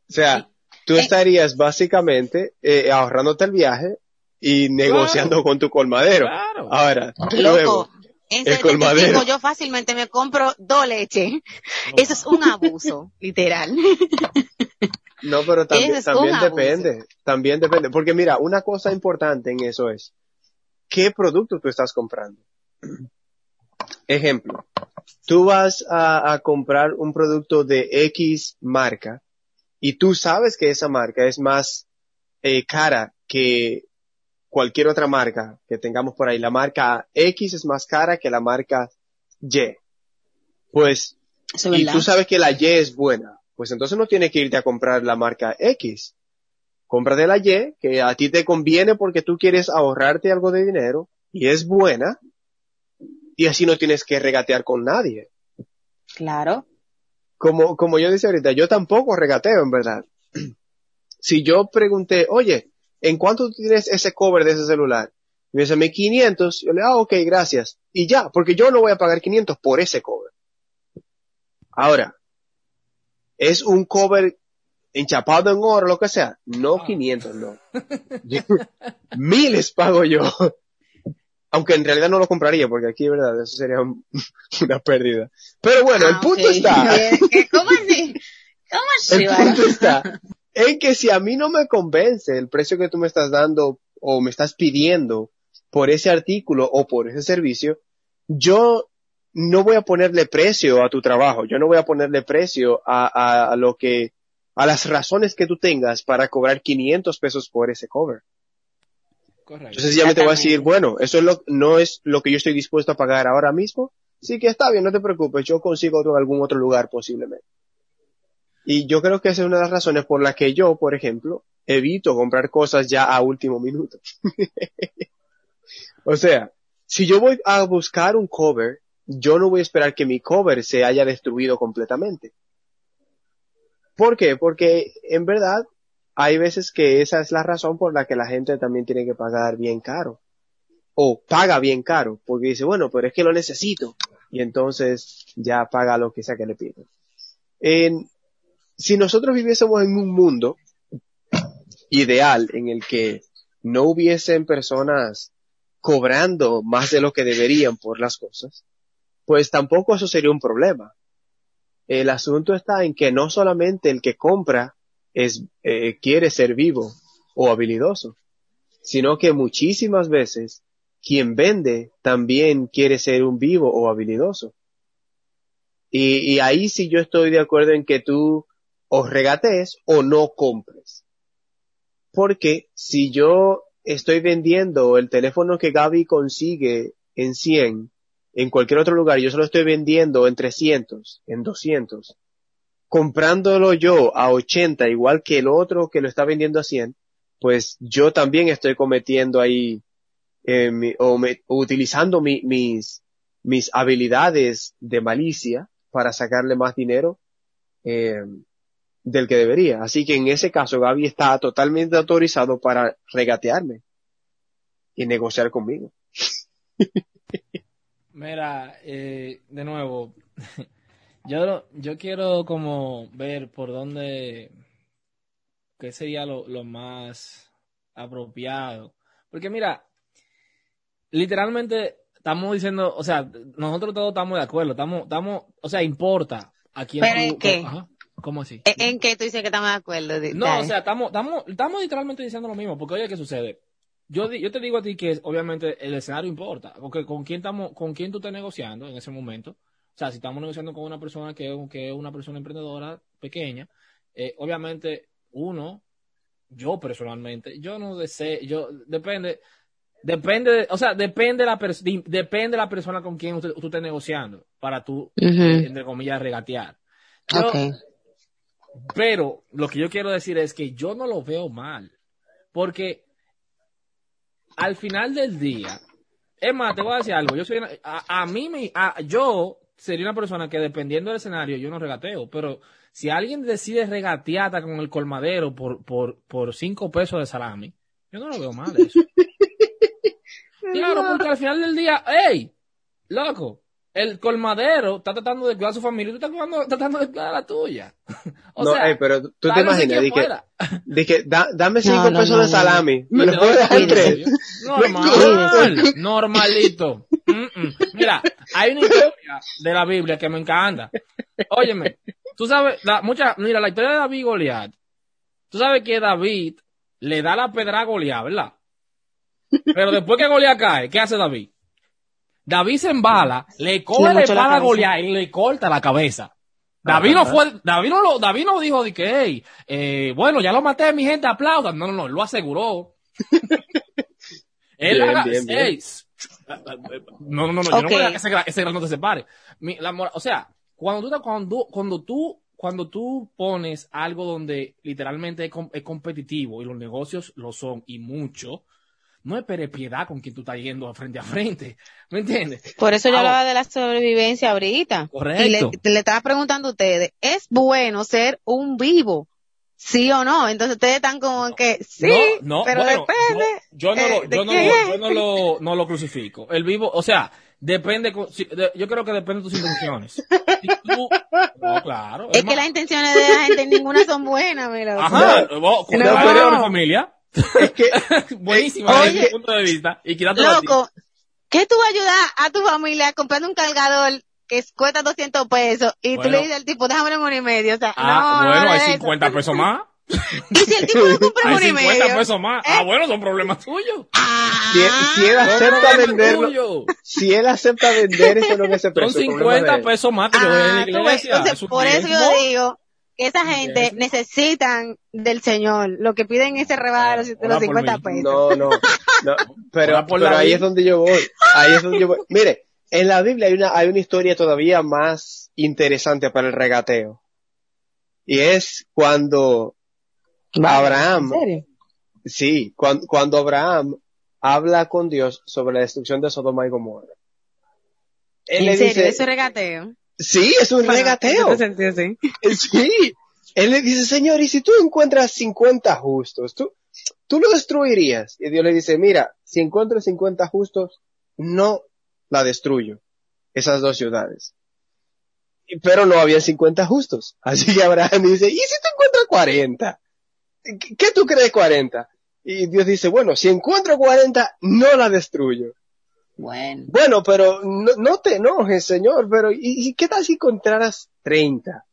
Speaker 5: O sea, tú
Speaker 4: Eh.
Speaker 5: estarías básicamente eh, ahorrándote el viaje y negociando con tu colmadero.
Speaker 3: claro.
Speaker 5: Ahora, luego,
Speaker 4: en
Speaker 5: el
Speaker 4: 75
Speaker 5: colmadero.
Speaker 4: yo fácilmente me compro dos leches. Eso es un abuso, literal.
Speaker 5: No, pero también,
Speaker 4: es
Speaker 5: también
Speaker 4: abuso.
Speaker 5: depende, también depende, porque mira, una cosa importante en eso es, ¿qué producto tú estás comprando? Ejemplo, tú vas a, a comprar un producto de X marca y tú sabes que esa marca es más eh, cara que cualquier otra marca que tengamos por ahí. La marca X es más cara que la marca Y. Pues
Speaker 4: Eso
Speaker 5: y
Speaker 4: verdad.
Speaker 5: tú sabes que la Y es buena, pues entonces no tienes que irte a comprar la marca X. Cómprate la Y, que a ti te conviene porque tú quieres ahorrarte algo de dinero y es buena, y así no tienes que regatear con nadie.
Speaker 4: Claro.
Speaker 5: Como, como yo decía ahorita, yo tampoco regateo, en verdad. Si yo pregunté, oye, ¿en cuánto tú tienes ese cover de ese celular? Y me dice, "Me 500. Yo le digo, ah, ok, gracias. Y ya, porque yo no voy a pagar 500 por ese cover. Ahora, ¿es un cover enchapado en oro, lo que sea? No
Speaker 3: Ah.
Speaker 5: 500, no. Miles pago yo. Aunque en realidad no lo compraría, porque aquí, verdad, eso sería un- una pérdida. Pero bueno, el
Speaker 4: Ah,
Speaker 5: punto está.
Speaker 4: ¿Qué- ¿Cómo así? ¿Cómo así?
Speaker 5: El punto está en que si a mí no me convence el precio que tú me estás dando o me estás pidiendo por ese artículo o por ese servicio, yo no voy a ponerle precio a tu trabajo, yo no voy a ponerle precio a, a- a lo que, a las razones que tú tengas para cobrar 500 pesos por ese cover.
Speaker 3: Correcto.
Speaker 5: Entonces sencillamente voy a decir, bueno, eso es lo, no es lo que yo estoy dispuesto a pagar ahora mismo, sí que está bien, no te preocupes, yo consigo otro en algún otro lugar posiblemente. Y yo creo que esa es una de las razones por las que yo, por ejemplo, evito comprar cosas ya a último minuto. o sea, si yo voy a buscar un cover yo no voy a esperar que mi cover se haya destruido completamente. ¿Por qué? Porque en verdad hay veces que esa es la razón por la que la gente también tiene que pagar bien caro. O paga bien caro, porque dice, bueno, pero es que lo necesito. Y entonces ya paga lo que sea que le pido. En, si nosotros viviésemos en un mundo ideal en el que no hubiesen personas cobrando más de lo que deberían por las cosas, pues tampoco eso sería un problema. El asunto está en que no solamente el que compra es, eh, quiere ser vivo o habilidoso, sino que muchísimas veces quien vende también quiere ser un vivo o habilidoso. Y, ahí sí yo estoy de acuerdo en que tú o regatees o no compres. Porque si yo estoy vendiendo el teléfono que Gaby consigue en 100 en cualquier otro lugar, yo se lo estoy vendiendo en 300, en 200, comprándolo yo a 80 igual que el otro que lo está vendiendo a 100, pues yo también estoy cometiendo ahí eh, mi, o, utilizando mi, mis, mis habilidades de malicia para sacarle más dinero eh, del que debería. Así que en ese caso Gaby está totalmente autorizado para regatearme y negociar conmigo.
Speaker 3: Mira, eh, de nuevo, yo, yo quiero como ver por dónde, qué sería lo, lo más apropiado. Porque mira, literalmente estamos diciendo, o sea, nosotros todos estamos de acuerdo, estamos, estamos, o sea, importa a quién
Speaker 4: ¿Pero en qué?
Speaker 3: Ajá, ¿Cómo así?
Speaker 4: ¿En, qué tú dices que estamos de acuerdo?
Speaker 3: No,
Speaker 4: dale.
Speaker 3: o sea, estamos, estamos, estamos literalmente diciendo lo mismo, porque oye, ¿qué sucede? Yo, yo te digo a ti que obviamente el escenario importa, porque con quién estamos, con quién tú estás negociando en ese momento. O sea, si estamos negociando con una persona que, es- que es una persona emprendedora pequeña, eh, obviamente uno, yo personalmente, yo no deseo, yo, depende, depende, de- o sea, depende la depende la persona con quien usted- tú estés negociando para tú, eh, entre comillas, regatear. Yo- pero lo que yo quiero decir es que yo no lo veo mal. Porque al final del día, es más, te voy a decir algo. Yo soy una- a, a mí me, a- yo sería una persona que dependiendo del escenario yo no regateo. Pero si alguien decide regatear con el colmadero por, por, por cinco pesos de salami, yo no lo veo mal eso. claro, porque al final del día, hey, loco, el colmadero está tratando de cuidar a su familia y tú estás cuidando- tratando de cuidar a la tuya. o
Speaker 5: no,
Speaker 3: sea,
Speaker 5: pero tú te imaginas,
Speaker 3: quien
Speaker 5: di que,
Speaker 3: pueda.
Speaker 5: di que da- dame cinco
Speaker 4: No, no,
Speaker 5: pesos
Speaker 4: no,
Speaker 5: de salami, me lo dejar tres.
Speaker 3: Normal, normalito. Mm, mm. Mira, hay una historia de la Biblia que me encanta. Óyeme, tú sabes, la, mucha, mira, la historia de David y Goliat. Tú sabes que David le da la pedra a Goliat, ¿verdad? Pero después que Goliat cae, ¿qué hace David? David se embala, le coge
Speaker 4: Le
Speaker 3: la a. Goliat y le corta la cabeza. David no fue, David no lo, David no dijo de que, hey, eh, bueno, ya lo maté, mi gente aplaudan. No, no, no, lo aseguró. él
Speaker 5: Bien,
Speaker 3: haga-
Speaker 5: bien, bien.
Speaker 3: hey, no, no, no, yo no voy a
Speaker 4: Ok.
Speaker 3: dejar que ese, ese granote se pare. Mi- la mora- o sea, cuando tú, cuando, cuando tú, cuando tú pones algo donde literalmente es, com- es competitivo y los negocios lo son y mucho, no esperes piedad con quien tú estás yendo frente a frente. ¿Me entiendes?
Speaker 4: Por eso yo
Speaker 3: Ahora-
Speaker 4: hablaba de la sobrevivencia ahorita.
Speaker 3: Correcto.
Speaker 4: Y le, le estaba preguntando a ustedes, ¿es bueno ser un vivo? ¿Sí o no? Entonces ustedes están como que sí,
Speaker 3: No, no,
Speaker 4: pero
Speaker 3: bueno,
Speaker 4: depende.
Speaker 3: Yo, yo no,
Speaker 4: eh,
Speaker 3: lo,
Speaker 4: ¿de
Speaker 3: yo no, lo,
Speaker 4: es?
Speaker 3: yo no lo, no lo crucifico. El vivo, o sea, depende, yo creo que depende de tus intenciones. Si tú- no, claro.
Speaker 4: Es que
Speaker 3: más-
Speaker 4: las intenciones de la gente ninguna son buenas, mi loco.
Speaker 3: Ajá, vos,
Speaker 4: No,
Speaker 3: la
Speaker 4: pero-
Speaker 3: de familia.
Speaker 5: Es que,
Speaker 3: Buenísima
Speaker 4: Oye,
Speaker 3: desde mi punto de vista. Y.
Speaker 4: Loco, ¿qué tú vas a ayudar a tu familia comprando un cargador que cuesta 200 pesos y tú
Speaker 3: Bueno.
Speaker 4: le dices al tipo, déjame uno y medio? O sea,
Speaker 3: Ah,
Speaker 4: no,
Speaker 3: bueno,
Speaker 4: nada
Speaker 3: hay
Speaker 4: de eso.
Speaker 3: 50 pesos más.
Speaker 4: Y si el tipo no compra uno y
Speaker 3: 50
Speaker 4: medio.
Speaker 3: pesos más. Ah, bueno, son problemas tuyos.
Speaker 4: Ah,
Speaker 5: si, si él
Speaker 3: Son
Speaker 5: acepta venderlo,
Speaker 3: tuyos.
Speaker 5: si él acepta vender eso no es ese
Speaker 3: Son
Speaker 5: precio. problema
Speaker 3: 50
Speaker 5: de él.
Speaker 3: pesos más que yo voy a
Speaker 4: ah,
Speaker 3: la
Speaker 4: tú ves,
Speaker 3: iglesia.
Speaker 4: entonces,
Speaker 3: Es un
Speaker 4: por eso yo digo que esa gente
Speaker 3: diezmo.
Speaker 4: necesitan del Señor. Lo que piden es ese rebalo de
Speaker 3: Ora
Speaker 4: los
Speaker 3: por
Speaker 4: 50
Speaker 3: mí.
Speaker 4: pesos.
Speaker 5: No, no, no, pero,
Speaker 3: por
Speaker 5: pero ahí es donde yo voy. Ahí es donde yo voy. Mire, en la Biblia hay una, hay una historia todavía más interesante para el regateo. Y es cuando Abraham,
Speaker 4: ¿En serio?
Speaker 5: sí, cuando, cuando Abraham habla con Dios sobre la destrucción de Sodoma y Gomorra. Él
Speaker 4: ¿En
Speaker 5: le
Speaker 4: serio?
Speaker 5: dice,
Speaker 4: ¿Eso es regateo?
Speaker 5: Sí, es un regateo.
Speaker 4: ¿En qué sentido, sí?
Speaker 5: Sí. Él le dice, señor, y si tú encuentras 50 justos, tú, tú lo destruirías. Y Dios le dice, mira, si encuentro 50 justos, no la destruyo. Esas dos ciudades. Pero no había 50 justos. Así que Abraham dice, ¿y si tú encuentras 40? ¿Qué, qué tú crees 40? Y Dios dice, bueno, si encuentro 40, no la destruyo.
Speaker 4: Bueno.
Speaker 5: Bueno, pero no, no te enojes, señor, pero ¿y, y qué tal si encontraras 30?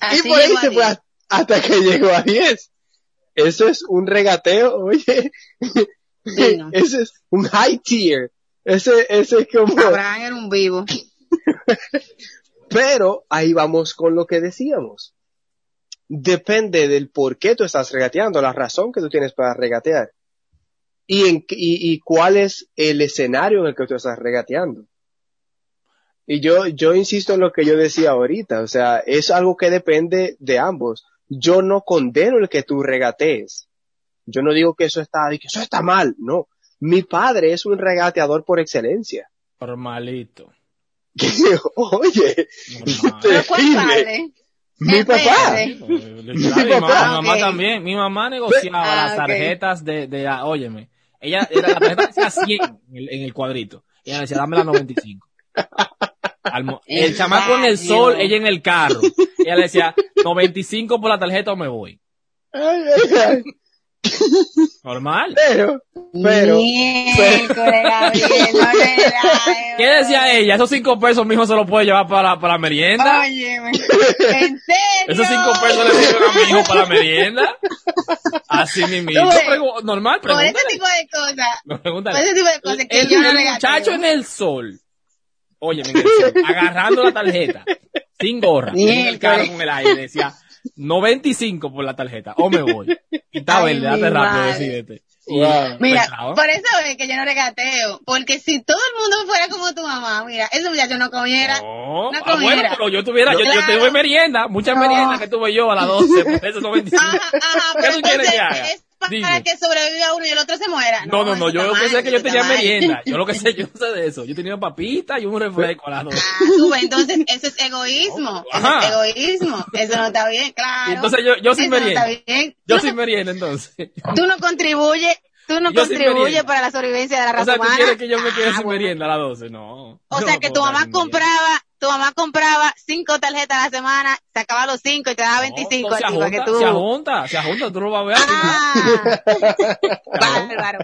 Speaker 4: Así
Speaker 5: y por ahí se fue a- hasta que llegó a 10. Eso es un regateo, oye. Ese es un high tier. Ese, ese es como...
Speaker 4: Abraham era un vivo.
Speaker 5: Pero ahí vamos con lo que decíamos. Depende del por qué tú estás regateando, la razón que tú tienes para regatear. Y, en, y, y cuál es el escenario en el que tú estás regateando. Y yo, yo insisto en lo que yo decía ahorita, o sea, es algo que depende de ambos. Yo no condeno el que tú regatees. Yo no digo que eso está, que eso está mal, no. Mi padre es un regateador por excelencia.
Speaker 3: Normalito.
Speaker 5: Oye,
Speaker 3: Normal.
Speaker 4: ¿Pero cuál
Speaker 5: terrible.
Speaker 4: padre?
Speaker 5: Mi
Speaker 4: ¿Qué
Speaker 5: papá.
Speaker 4: padre?
Speaker 3: Mi,
Speaker 5: papá.
Speaker 3: mi mamá también. Mi mamá negociaba
Speaker 4: Ah,
Speaker 3: las tarjetas de, de, óyeme. Ella, era, la tarjeta decía 100 en el, en el cuadrito. Y ella decía, dame la 95. Al el
Speaker 4: ¿En
Speaker 3: chamaco en el sol, ella en el carro. Ella le decía, 95 por la tarjeta o me voy.
Speaker 5: Ay, ay, ay.
Speaker 3: Normal.
Speaker 5: Pero, pero,
Speaker 4: relajes,
Speaker 3: ¿Qué decía ella? Esos 5 pesos, mi hijo se los puede llevar para, para la merienda.
Speaker 4: Óyeme. ¿En serio?
Speaker 3: Esos 5 pesos le sirven a mi hijo para la merienda. Así mismo. Normal,
Speaker 4: Por ese
Speaker 3: pregúntale.
Speaker 4: tipo de cosas.
Speaker 3: No,
Speaker 4: Por
Speaker 3: pregúntale.
Speaker 4: ese tipo de cosas que
Speaker 3: el,
Speaker 4: yo no
Speaker 3: el
Speaker 4: regateo.
Speaker 3: muchacho en el sol, oye, sol, agarrando la tarjeta, sin gorra, y en el carro con el aire, decía 95 por la tarjeta, o me voy. Y está verde, date
Speaker 4: mi
Speaker 3: rápido, decidete.
Speaker 5: Wow.
Speaker 4: Mira,
Speaker 3: pesado.
Speaker 4: por eso es que yo no regateo. Porque si todo el mundo fuera como tu mamá, mira, ese muchacho no comiera.
Speaker 3: No,
Speaker 4: no
Speaker 3: ah, bueno,
Speaker 4: comiera.
Speaker 3: pero yo tuviera, yo, yo
Speaker 4: Claro.
Speaker 3: tuve merienda, muchas
Speaker 4: No.
Speaker 3: meriendas que tuve yo a las 12, por eso 95.
Speaker 4: Ajá, ajá,
Speaker 3: ¿Qué
Speaker 4: pero
Speaker 3: tú quieres que haga?
Speaker 4: es para
Speaker 3: Dime.
Speaker 4: que sobreviva uno y el otro se muera.
Speaker 3: No, no, no, yo lo que sé es que yo tenía
Speaker 4: mal.
Speaker 3: merienda. Yo lo que sé, yo no sé de eso. Yo tenía papita y un refresco a las 12.
Speaker 4: Ah, tú ves, entonces eso es egoísmo. Eso es egoísmo. Eso no está bien, claro.
Speaker 3: Entonces yo, yo sin
Speaker 4: Eso no está
Speaker 3: merienda.
Speaker 4: bien.
Speaker 3: Yo sin merienda entonces.
Speaker 4: Tú no contribuyes, tú no contribuyes para la sobrevivencia de la
Speaker 3: O
Speaker 4: raza
Speaker 3: sea, ¿tú quieres que yo me quede
Speaker 4: Ah,
Speaker 3: sin
Speaker 4: bueno.
Speaker 3: merienda a las 12? No.
Speaker 4: O sea que tu mamá compraba, tu mamá compraba cinco tarjetas a la semana, sacaba los cinco y te daba 25
Speaker 3: No, se
Speaker 4: que
Speaker 3: ajunta,
Speaker 4: tú.
Speaker 3: se ajunta, se ajunta, tú lo vas a ver.
Speaker 4: Ah, bárbaro.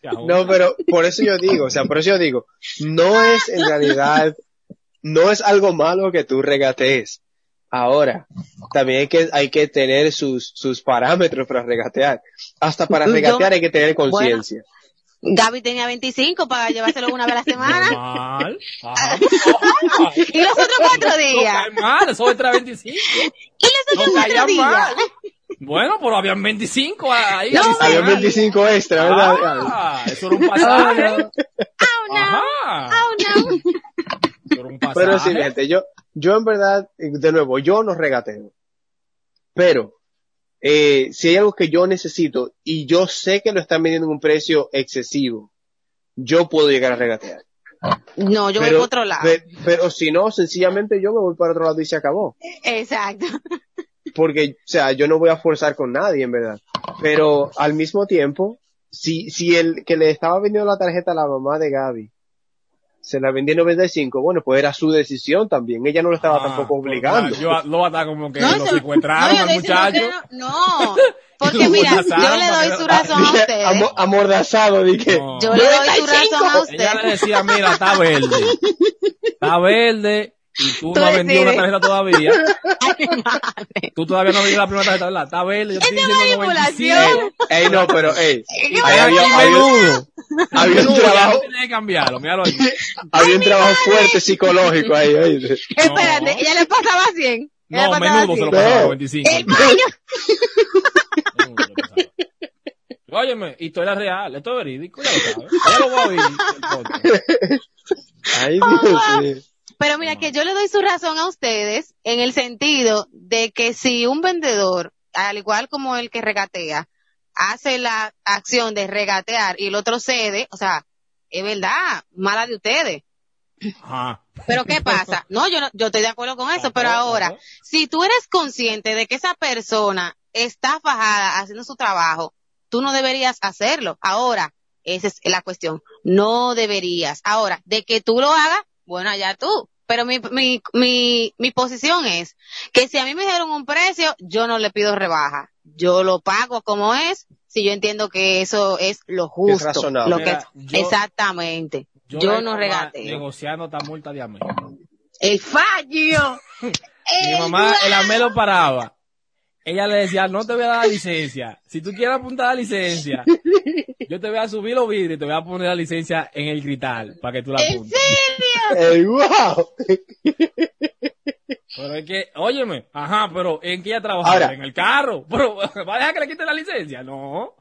Speaker 3: Se ajunta.
Speaker 5: no, pero por eso yo digo, o sea, por eso yo digo, no es en realidad, no es algo malo que tú regatees. Ahora, también hay que, hay que tener sus, sus parámetros para regatear. Hasta para
Speaker 4: Yo-
Speaker 5: regatear hay que tener conciencia.
Speaker 4: Gaby tenía 25 para llevárselo una vez a la semana.
Speaker 3: Normal. Ajá.
Speaker 4: Y los otros cuatro días.
Speaker 3: mal, eso es 25.
Speaker 4: Y los otros
Speaker 3: No
Speaker 4: cuatro días.
Speaker 3: mal. Bueno, pero habían 25 ahí.
Speaker 4: No,
Speaker 3: adicionales.
Speaker 5: Había 25 extra, ¿verdad?
Speaker 3: Ah, eso era un pasaje.
Speaker 4: Oh, no.
Speaker 3: Ajá.
Speaker 4: Oh, no.
Speaker 3: Eso era un pasaje.
Speaker 5: Pero sí, gente, yo, yo en verdad, de nuevo, yo no regateo. Pero, eh, si hay algo que yo necesito y yo sé que lo están vendiendo en un precio excesivo, yo puedo llegar a regatear.
Speaker 4: No, yo voy
Speaker 5: pero,
Speaker 4: por otro lado.
Speaker 5: pe- pero si no, sencillamente yo me voy para otro lado y se acabó.
Speaker 4: Exacto.
Speaker 5: Porque, o sea, yo no voy a forzar con nadie, en verdad. Pero al mismo tiempo, si, si el que le estaba vendiendo la tarjeta a la mamá de Gaby se la vendía en 95, bueno, pues era su decisión también. Ella no lo estaba
Speaker 3: Ah,
Speaker 5: tampoco
Speaker 3: pues,
Speaker 5: obligando.
Speaker 3: Yo lo va a estar como que
Speaker 4: No,
Speaker 3: lo secuestraron
Speaker 4: no, yo
Speaker 3: al muchacho.
Speaker 4: No, no, porque
Speaker 3: Lo
Speaker 4: mira, yo le doy su razón a
Speaker 5: Dije,
Speaker 4: ustedes.
Speaker 5: amo- amordazado, dije.
Speaker 3: No.
Speaker 4: Yo le doy su
Speaker 5: 95.
Speaker 4: razón a
Speaker 3: Ella le decía, mira, está verde. Está verde y tú,
Speaker 4: Tú
Speaker 3: no has vendido una tarjeta todavía.
Speaker 4: Ay, madre.
Speaker 3: Tú todavía no has vendido la primera tarjeta, ¿verdad? Está verde, yo estoy
Speaker 4: Es
Speaker 3: diciendo
Speaker 4: manipulación.
Speaker 3: 95.
Speaker 5: Ey, no, pero, ey, ahí había,
Speaker 3: menudo.
Speaker 5: había un trabajo,
Speaker 3: tienes que cambiarlo, míralo ahí.
Speaker 5: había un trabajo fuerte psicológico ahí, oíste.
Speaker 4: Espérate, ella le pasaba 100. Ella
Speaker 3: No, menudo se lo
Speaker 4: 100.
Speaker 3: pasaba
Speaker 5: No.
Speaker 3: 95.
Speaker 4: El baño.
Speaker 3: Óyeme, historia real, esto es verídico, ya lo sabes. Ya lo voy a oír.
Speaker 5: Ay, Dios mío.
Speaker 4: Pero mira que yo le doy su razón a ustedes en el sentido de que si un vendedor, al igual como el que regatea, hace la acción de regatear y el otro cede, o sea, es verdad, mala de ustedes.
Speaker 3: Ajá.
Speaker 4: Pero ¿qué pasa? No, yo no, yo estoy de acuerdo con eso, pero ahora, si tú eres consciente de que esa persona está fajada haciendo su trabajo, tú no deberías hacerlo. Ahora, esa es la cuestión. No deberías. Ahora, de que tú lo hagas, bueno, allá tú. Pero mi, mi, mi, mi posición es que si a mí me dieron un precio, yo no le pido rebaja. Yo lo pago como es, si yo entiendo que eso es lo justo.
Speaker 5: razonable.
Speaker 4: Lo que,
Speaker 3: Mira, yo-
Speaker 4: exactamente. Yo, no regateo.
Speaker 3: Negociando esta multa de Amel.
Speaker 4: El fallo.
Speaker 3: Mi mamá, el
Speaker 4: guau.
Speaker 3: Amel lo paraba. Ella le decía, no te voy a dar la licencia. Si tú quieres apuntar la licencia, yo te voy a subir los vidrios y te voy a poner la licencia en el cristal para que tú la
Speaker 4: ¿En
Speaker 3: apuntes.
Speaker 4: serio?
Speaker 5: ¡Ey, wow!
Speaker 3: Pero es que, óyeme, ajá, pero ¿en qué ella trabajaba?
Speaker 5: Ahora-
Speaker 3: en el carro. Pero, ¿va a dejar que le quite la licencia? No.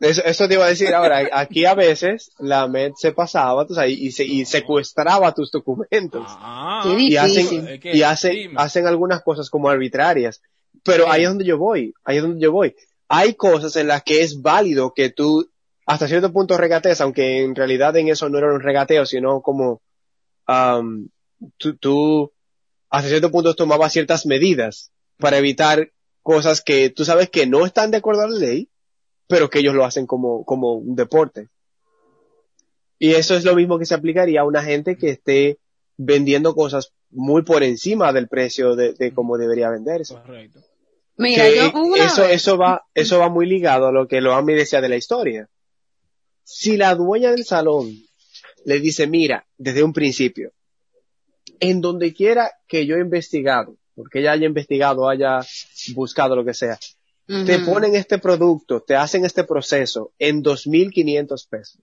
Speaker 5: Eso, eso te iba a decir ahora, aquí a veces la MED se pasaba tú sabes, y, se, y secuestraba tus documentos.
Speaker 3: Ah,
Speaker 5: y hacen.
Speaker 3: Es que,
Speaker 5: y hacen,
Speaker 3: dime.
Speaker 5: hacen algunas cosas como arbitrarias. Pero
Speaker 3: Sí.
Speaker 5: ahí es donde yo voy, ahí es donde yo voy. Hay cosas en las que es válido que tú hasta cierto punto regatees, aunque en realidad en eso no era un regateo, sino como tú, tú hasta cierto punto tomabas ciertas medidas para evitar cosas que tú sabes que no están de acuerdo a la ley, pero que ellos lo hacen como, como un deporte. Y eso es lo mismo que se aplicaría a una gente que esté vendiendo cosas muy por encima del precio de, de cómo debería venderse.
Speaker 3: Correcto.
Speaker 4: Mira,
Speaker 5: Que
Speaker 4: yo una
Speaker 5: eso,
Speaker 4: vez-
Speaker 5: eso va, eso va muy ligado a lo que lo me decía de la historia. Si la dueña del salón le dice, mira, desde un principio, en donde quiera que yo he investigado, porque ella haya investigado, haya buscado lo que sea, te ponen este producto, te hacen este proceso en 2.500 pesos.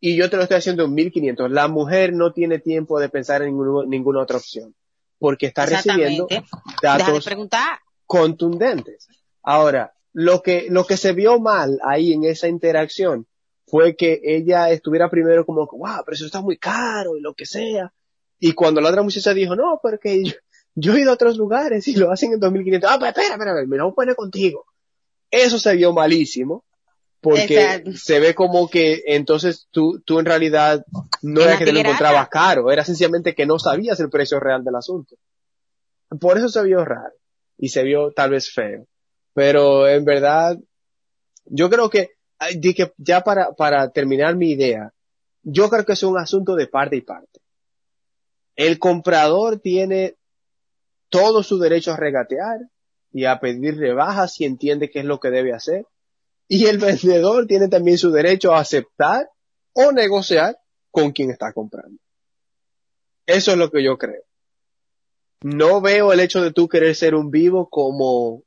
Speaker 5: Y yo te lo estoy haciendo en 1.500. La mujer no tiene tiempo de pensar en ninguna, ninguna otra opción, porque está recibiendo
Speaker 4: Exactamente. Deja de
Speaker 5: datos
Speaker 4: preguntar.
Speaker 5: Contundentes. Ahora, lo que, lo que se vio mal ahí en esa interacción fue que ella estuviera primero como, wow, pero eso está muy caro y lo que sea. Y cuando la otra muchacha dijo, no, porque yo, yo he ido a otros lugares y lo hacen en 2500. Ah, pues espera, espera, espera, me lo voy a poner contigo. Eso se vio malísimo. Porque
Speaker 4: Exacto.
Speaker 5: se ve como que entonces tú, tú en realidad no era que te lo encontrabas caro, era sencillamente que no sabías el precio real del asunto. Por eso se vio raro y se vio tal vez feo. Pero en verdad, yo creo que, que ya para, para terminar mi idea, yo creo que es un asunto de parte y parte. El comprador tiene todo su derecho a regatear y a pedir rebajas si entiende qué es lo que debe hacer. Y el vendedor tiene también su derecho a aceptar o negociar con quien está comprando. Eso es lo que yo creo. No veo el hecho de tú querer ser un vivo como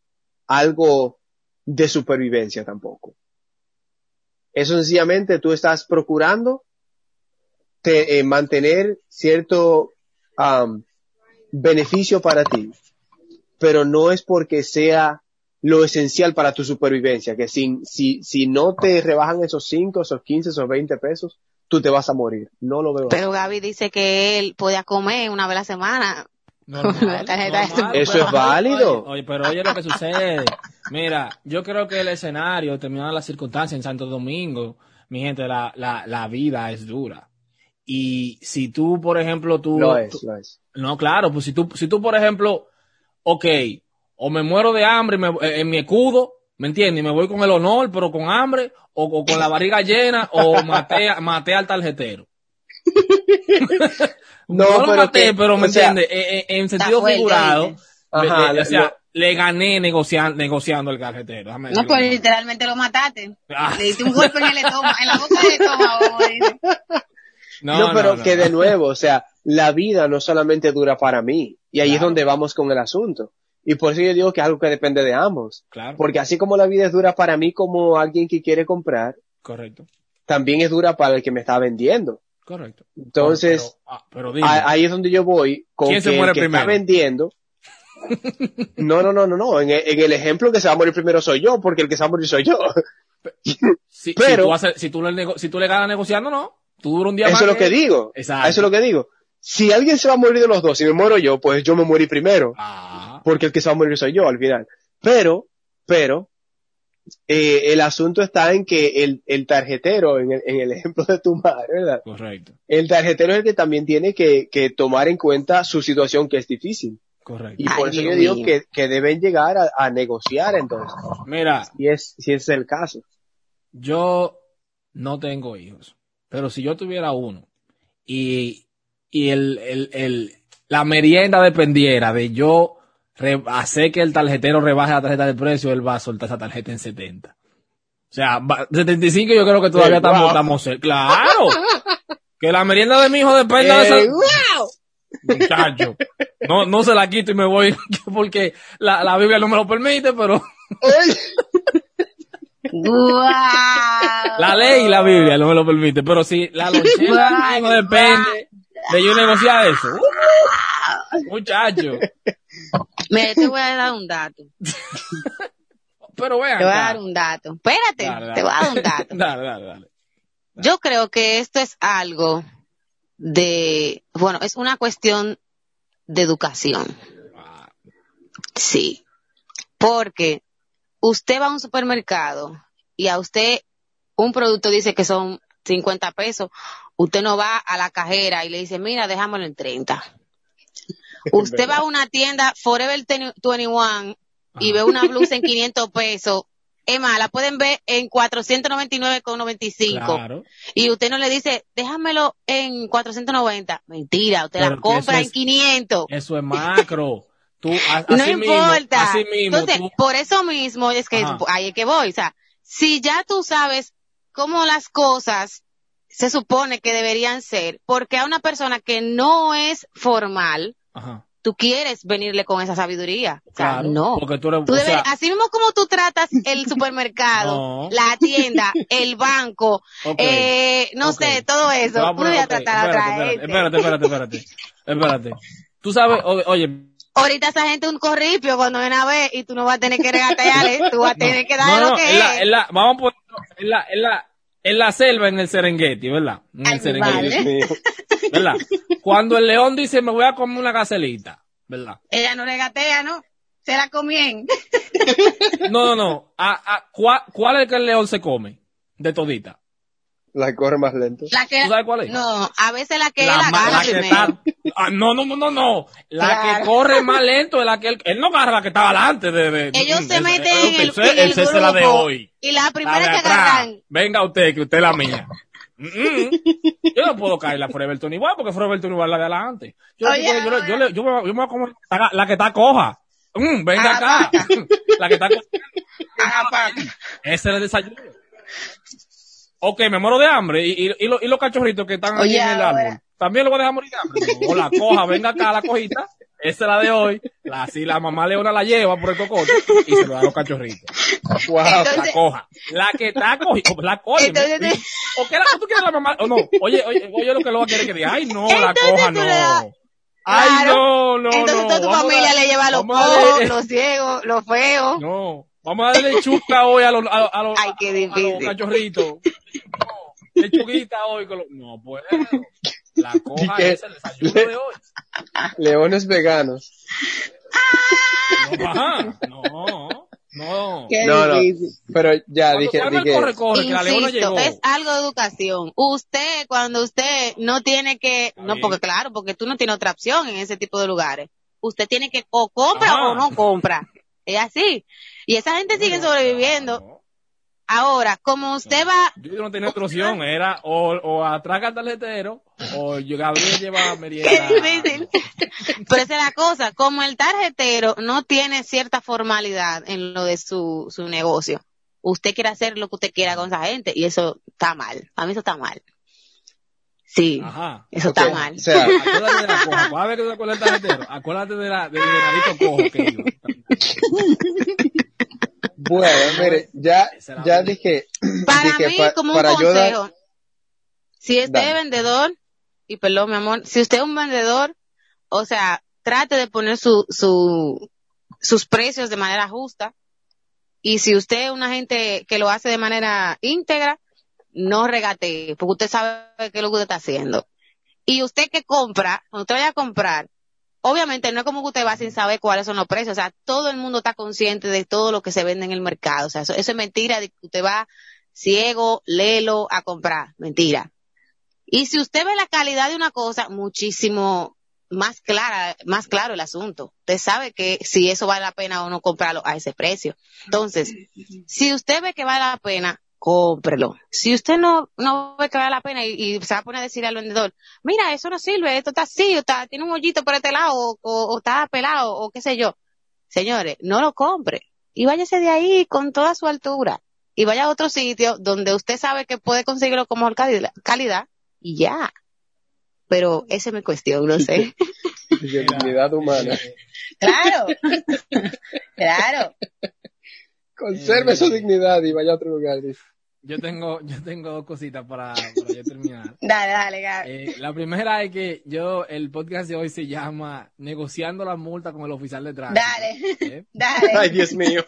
Speaker 5: algo de supervivencia tampoco. Eso sencillamente tú estás procurando te- eh, mantener cierto am, beneficio para ti, pero no es porque sea lo esencial para tu supervivencia, que si, si, si no te rebajan esos 5, esos 15, esos 20 pesos, tú te vas a morir. No lo veo.
Speaker 4: Pero Gaby dice que él podía comer una vez a la semana.
Speaker 3: Normal, normal,
Speaker 5: Eso
Speaker 3: pero-
Speaker 5: es válido.
Speaker 3: Oye, oye, pero oye lo que sucede. Mira, yo creo que el escenario, terminando las circunstancias en Santo Domingo, mi gente, la, la, la vida es dura. Y si tú, por ejemplo, tú...
Speaker 5: Lo es,
Speaker 3: tú-
Speaker 5: lo es.
Speaker 3: no, claro, pues si tú, si tú, por ejemplo, ok, o me muero de hambre y me- eh, en mi escudo, ¿me entiendes? Y me voy con el honor, pero con hambre, o, o con la barriga llena, o maté, a- maté al tarjetero.
Speaker 5: No,
Speaker 3: No, lo
Speaker 5: pero
Speaker 3: maté,
Speaker 5: que-
Speaker 3: pero me entiendes, en sentido
Speaker 4: fuerte,
Speaker 3: figurado, le-
Speaker 5: Ajá,
Speaker 3: le- o
Speaker 5: lo-
Speaker 3: sea, le gané negociando, negociando el. Déjame
Speaker 4: No, pues literalmente lo mataste.
Speaker 3: Ah.
Speaker 4: Le diste un golpe en el estómago, en la boca del estómago, dice.
Speaker 5: No, pero que de nuevo, o sea, la vida no solamente dura para mí. Y ahí es donde vamos con el asunto. Y por eso yo digo que es algo que depende de ambos.
Speaker 3: Claro,
Speaker 5: Porque así como la vida es dura para mí como alguien que quiere comprar,
Speaker 3: correcto,
Speaker 5: también es dura para el que me está vendiendo.
Speaker 3: Correcto.
Speaker 5: Entonces,
Speaker 3: Pero, ah, pero
Speaker 5: ahí es donde yo voy con
Speaker 3: ¿Quién
Speaker 5: que
Speaker 3: se muere
Speaker 5: el que
Speaker 3: primero?
Speaker 5: está vendiendo. No, no, no, no, no. En, el- en el ejemplo que se va a morir primero soy yo, porque el que se va a morir soy yo.
Speaker 3: si,
Speaker 5: pero-
Speaker 3: si, tú haces- si, tú le si tú le ganas negociando, no. Tú duras un día
Speaker 5: Eso
Speaker 3: más
Speaker 5: es lo que digo.
Speaker 3: Exacto.
Speaker 5: Eso es lo que digo. Si alguien se va a morir de los dos y me muero yo, pues yo me morí primero.
Speaker 3: Ah,
Speaker 5: porque el que se va a morir soy yo al final. Pero, pero, eh, el asunto está en que el, el tarjetero, en el, en el ejemplo de tu madre, ¿verdad?
Speaker 3: Correcto,
Speaker 5: El tarjetero es el que también tiene que, que tomar en cuenta su situación que es difícil.
Speaker 3: correcto.
Speaker 5: Y por
Speaker 4: Ay,
Speaker 5: eso yo digo que, que deben llegar a, a negociar entonces,
Speaker 3: Mira,
Speaker 5: si es, si es el caso.
Speaker 3: yo no tengo hijos, pero si yo tuviera uno y, y el, el, el, la merienda dependiera de yo hacer que el tarjetero rebaje la tarjeta de precio, él va a soltar esa tarjeta en 70. O sea, va- 75 yo creo que todavía
Speaker 5: Eh,
Speaker 3: estamos,
Speaker 5: wow.
Speaker 3: estamos cerca. Claro. Que la merienda de mi hijo dependa de
Speaker 5: Eh,
Speaker 3: esa... Muchacho. No, no se la quito y me voy porque la, la Biblia no me lo permite, pero
Speaker 4: ¡Guau!
Speaker 3: la ley y la Biblia no me lo permite. Pero si la lonchera no depende de yo negociar eso. muchacho.
Speaker 4: Mira, yo te voy a dar un dato.
Speaker 3: Pero vean.
Speaker 4: Te voy a dar un dato. Espérate,
Speaker 3: Dale, dale.
Speaker 4: te voy a dar un dato.
Speaker 3: Dale, dale, dale.
Speaker 4: Yo creo que esto es algo de, bueno, es una cuestión de educación. Sí. Porque usted va a un supermercado y a usted un producto dice que son 50 pesos, usted no va a la cajera y le dice, mira, déjamelo en 30. Usted va a una tienda Forever 21 y ve una blusa en 500 pesos. Es más, la pueden ver en 499,95
Speaker 3: Claro.
Speaker 4: y usted no le dice, déjamelo en 490. Mentira, usted
Speaker 3: Pero
Speaker 4: la compra en
Speaker 3: es-
Speaker 4: 500.
Speaker 3: Eso es macro. Tú, a-
Speaker 4: No
Speaker 3: mismo,
Speaker 4: importa.
Speaker 3: así mismo,
Speaker 4: Entonces,
Speaker 3: tú-
Speaker 4: por eso mismo es que
Speaker 3: Ajá.
Speaker 4: ahí es que voy. O sea, si ya tú sabes cómo las cosas se supone que deberían ser, porque a una persona que no es formal,
Speaker 3: Ajá.
Speaker 4: tú quieres venirle con esa sabiduría. O sea,
Speaker 3: Claro,
Speaker 4: no.
Speaker 3: Porque tú eres,
Speaker 4: Tú
Speaker 3: o
Speaker 4: debes-
Speaker 3: sea,
Speaker 4: así mismo como tú tratas el supermercado,
Speaker 3: No.
Speaker 4: la tienda, el banco, eh, no sé, todo eso,
Speaker 3: a
Speaker 4: tú debes tratar a
Speaker 3: espérate,
Speaker 4: otra
Speaker 3: espérate, espérate, espérate, espérate, espérate. Tú sabes, oye,
Speaker 4: Ahorita esa gente es un corripio cuando viene a ver y tú no vas a tener que regatearle, tú vas a tener que darle
Speaker 3: no,
Speaker 4: lo que
Speaker 3: en la,
Speaker 4: es.
Speaker 3: la, vamos a poner, en la, en la, en la selva, en el Serengeti, ¿verdad? En el
Speaker 4: Ay,
Speaker 3: Serengeti. ¿verdad? Cuando el león dice, me voy a comer una gacelita, ¿verdad?
Speaker 4: Ella no regatea, ¿no? Se la comien.
Speaker 3: No, no, no. A, a, ¿cuál, ¿Cuál es el que el león se come? De todita.
Speaker 5: La corre más lento.
Speaker 4: La que,
Speaker 3: ¿Tú sabes cuál es?
Speaker 4: no, a veces la que él
Speaker 3: ma-
Speaker 4: agarra
Speaker 3: que está, ah, no, no, no, no, no. La
Speaker 4: Claro.
Speaker 3: que corre más lento es la que él, él no agarra la que estaba adelante de, de
Speaker 4: Ellos se meten en el, el
Speaker 3: es la de hoy.
Speaker 4: y la
Speaker 3: La
Speaker 4: primera
Speaker 3: de
Speaker 4: que agarran.
Speaker 3: Venga usted, que usted es la mía. Mm, mm. Yo no puedo caer la Forever 21 porque Forever 21 es la de adelante. Yo,
Speaker 4: Oye,
Speaker 3: yo, yo, yo, yo, le- yo me, yo me voy a comer la, la que está coja. Mm, venga
Speaker 4: Ah,
Speaker 3: acá. la que está coja.
Speaker 4: Ajá, pa.
Speaker 3: Ese es el desayuno. Ok, me muero de hambre. ¿Y, y, y, lo- y los cachorritos que están
Speaker 4: Oye,
Speaker 3: aquí en el
Speaker 4: ahora.
Speaker 3: árbol? ¿También lo voy a dejar morir de hambre? O la coja, venga acá la cojita. Esa es la de hoy. La, así la mamá leona la lleva por el cocote y se lo da a los cachorritos.
Speaker 5: Wow.
Speaker 3: La coja. La que está cogida. La coge.
Speaker 4: Entonces-
Speaker 3: ¿O qué la, tú quieres la mamá? O no. Oye, oye, oye lo que lo va a querer que diga. Ay, no, la coja no. Ay,
Speaker 4: Claro.
Speaker 3: no, no,
Speaker 4: Entonces
Speaker 3: no.
Speaker 4: toda tu
Speaker 3: a
Speaker 4: familia le lleva los
Speaker 3: a darle-
Speaker 4: los ciegos, los feos.
Speaker 3: No. Vamos a darle chuca hoy a los, a, a los,
Speaker 4: Ay, qué
Speaker 3: a los
Speaker 4: difícil.
Speaker 3: cachorritos. No, lechuguita hoy. Con los- no puedo. La coja es el desayuno de hoy.
Speaker 5: Leones veganos.
Speaker 3: No, ajá. no, no.
Speaker 4: Qué
Speaker 5: No, no.
Speaker 4: difícil.
Speaker 5: Pero ya
Speaker 3: Cuando
Speaker 5: dije, dije,
Speaker 3: corre, corre, que la llegó.
Speaker 4: es algo de educación. Usted, cuando usted no tiene que,
Speaker 3: Está
Speaker 4: no,
Speaker 3: bien.
Speaker 4: porque claro, porque tú no tienes otra opción en ese tipo de lugares. Usted tiene que o compra
Speaker 3: Ajá.
Speaker 4: o no compra. Es así. Y esa gente sigue sobreviviendo.
Speaker 3: No,
Speaker 4: Ahora, como usted va,
Speaker 3: Yo no tenía otra opción, era o, o atraca al tarjetero o yo- Gabriel lleva merienda.
Speaker 4: Qué difícil. Pero esa es la cosa, como el tarjetero no tiene cierta formalidad en lo de su, su negocio, usted quiere hacer lo que usted quiera con esa gente y eso está mal. A mí eso está mal. Sí,
Speaker 3: Ajá.
Speaker 4: eso está mal.
Speaker 5: O sea,
Speaker 3: Acuérdate de la coja. Cada vez que te acuerdas del tarjetero, acuérdate de la, del venadito cojo que iba.
Speaker 5: bueno, mire, ya, ya dije,
Speaker 4: Para
Speaker 5: dije,
Speaker 4: mí,
Speaker 5: pa-
Speaker 4: como un
Speaker 5: dar-
Speaker 4: consejo, si usted es vendedor, y perdón, mi amor, si usted es un vendedor, o sea, trate de poner su, su, sus precios de manera justa. Y si usted es una gente que lo hace de manera íntegra, no regatee, porque usted sabe qué es lo que usted está haciendo. Y usted que compra, cuando usted vaya a comprar, obviamente no es como que usted va sin saber cuáles son los precios, o sea, todo el mundo está consciente de todo lo que se vende en el mercado, o sea, eso, eso es mentira de que usted va ciego, lelo a comprar, mentira. Y si usted ve la calidad de una cosa, muchísimo más clara, más claro el asunto. Usted sabe que si eso vale la pena o no comprarlo a ese precio. Entonces, si usted ve que vale la pena, cómprelo. Si usted no, no ve que vale la pena y, y se va a poner a decir al vendedor, mira, eso no sirve, esto está así, o está, tiene un hoyito por este lado, o, o- o está pelado, o qué sé yo. Señores, no lo compre. Y váyase de ahí con toda su altura. Y vaya a otro sitio donde usted sabe que puede conseguirlo con mejor calidad, calidad y ya. Pero esa es mi cuestión, no sé.
Speaker 5: De dignidad humana.
Speaker 4: Claro. claro.
Speaker 5: Conserve su dignidad y vaya a otro lugar. dice.
Speaker 3: Yo tengo, yo tengo dos cositas para, para yo terminar.
Speaker 4: Dale, dale, Gaby.
Speaker 3: Eh, la primera es que yo, el podcast de hoy se llama Negociando la multa con el oficial de tránsito.
Speaker 4: Dale.
Speaker 3: ¿eh?
Speaker 4: Dale.
Speaker 5: Ay, Dios mío.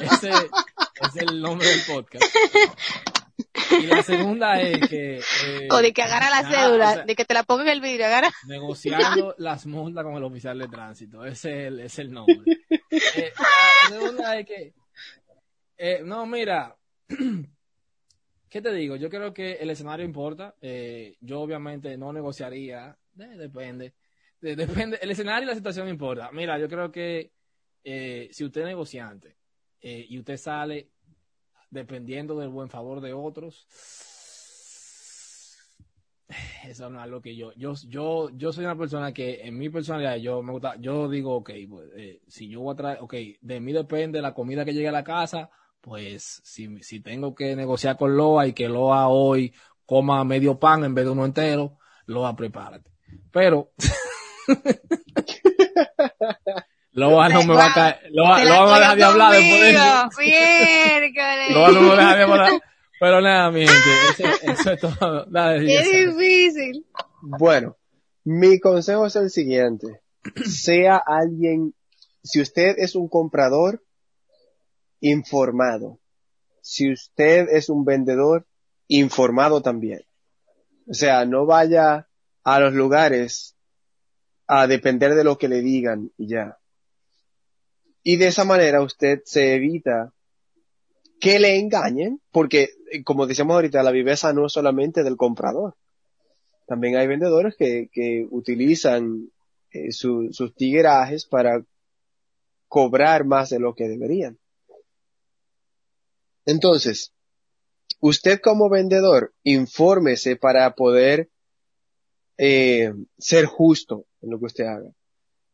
Speaker 3: Ese es el nombre del podcast. Y la segunda es que... eh,
Speaker 4: O de que agarra la
Speaker 3: nada,
Speaker 4: cédula,
Speaker 3: o sea,
Speaker 4: de que te la ponga en el vidrio, agarra.
Speaker 3: negociando las multas con el oficial de tránsito. Ese es el, es el nombre. Eh, la segunda es que, eh, no, mira, ¿qué te digo? Yo creo que el escenario importa. Eh, yo obviamente no negociaría, eh, depende. De- depende, el escenario y la situación importa. Mira, yo creo que eh, si usted es negociante y usted sale dependiendo del buen favor de otros, eso no es lo que yo, yo, yo, yo soy una persona que en mi personalidad yo me gusta, yo digo, ok, pues, si yo voy a traer, ok, de mí depende la comida que llegue a la casa, pues si, si tengo que negociar con Loa y que Loa hoy coma medio pan en vez de uno entero, Loa prepárate. Pero Loa no me va a caer, Loa, Loa me va a dejar de hablar después de eso. Loa no me va a dejar de hablar. Pero nada, mi gente, eso, eso es todo. Jessica.
Speaker 4: difícil.
Speaker 5: Bueno, mi consejo es el siguiente. Sea alguien, si usted es un comprador, informado. Si usted es un vendedor, informado también. O sea, no vaya a los lugares a depender de lo que le digan y ya. Y de esa manera usted se evita que le engañen, porque eh, como decíamos ahorita, la viveza no es solamente del comprador. También hay vendedores que, que utilizan eh, su- sus tiguerajes para cobrar más de lo que deberían. Entonces, usted como vendedor, infórmese para poder eh, ser justo en lo que usted haga.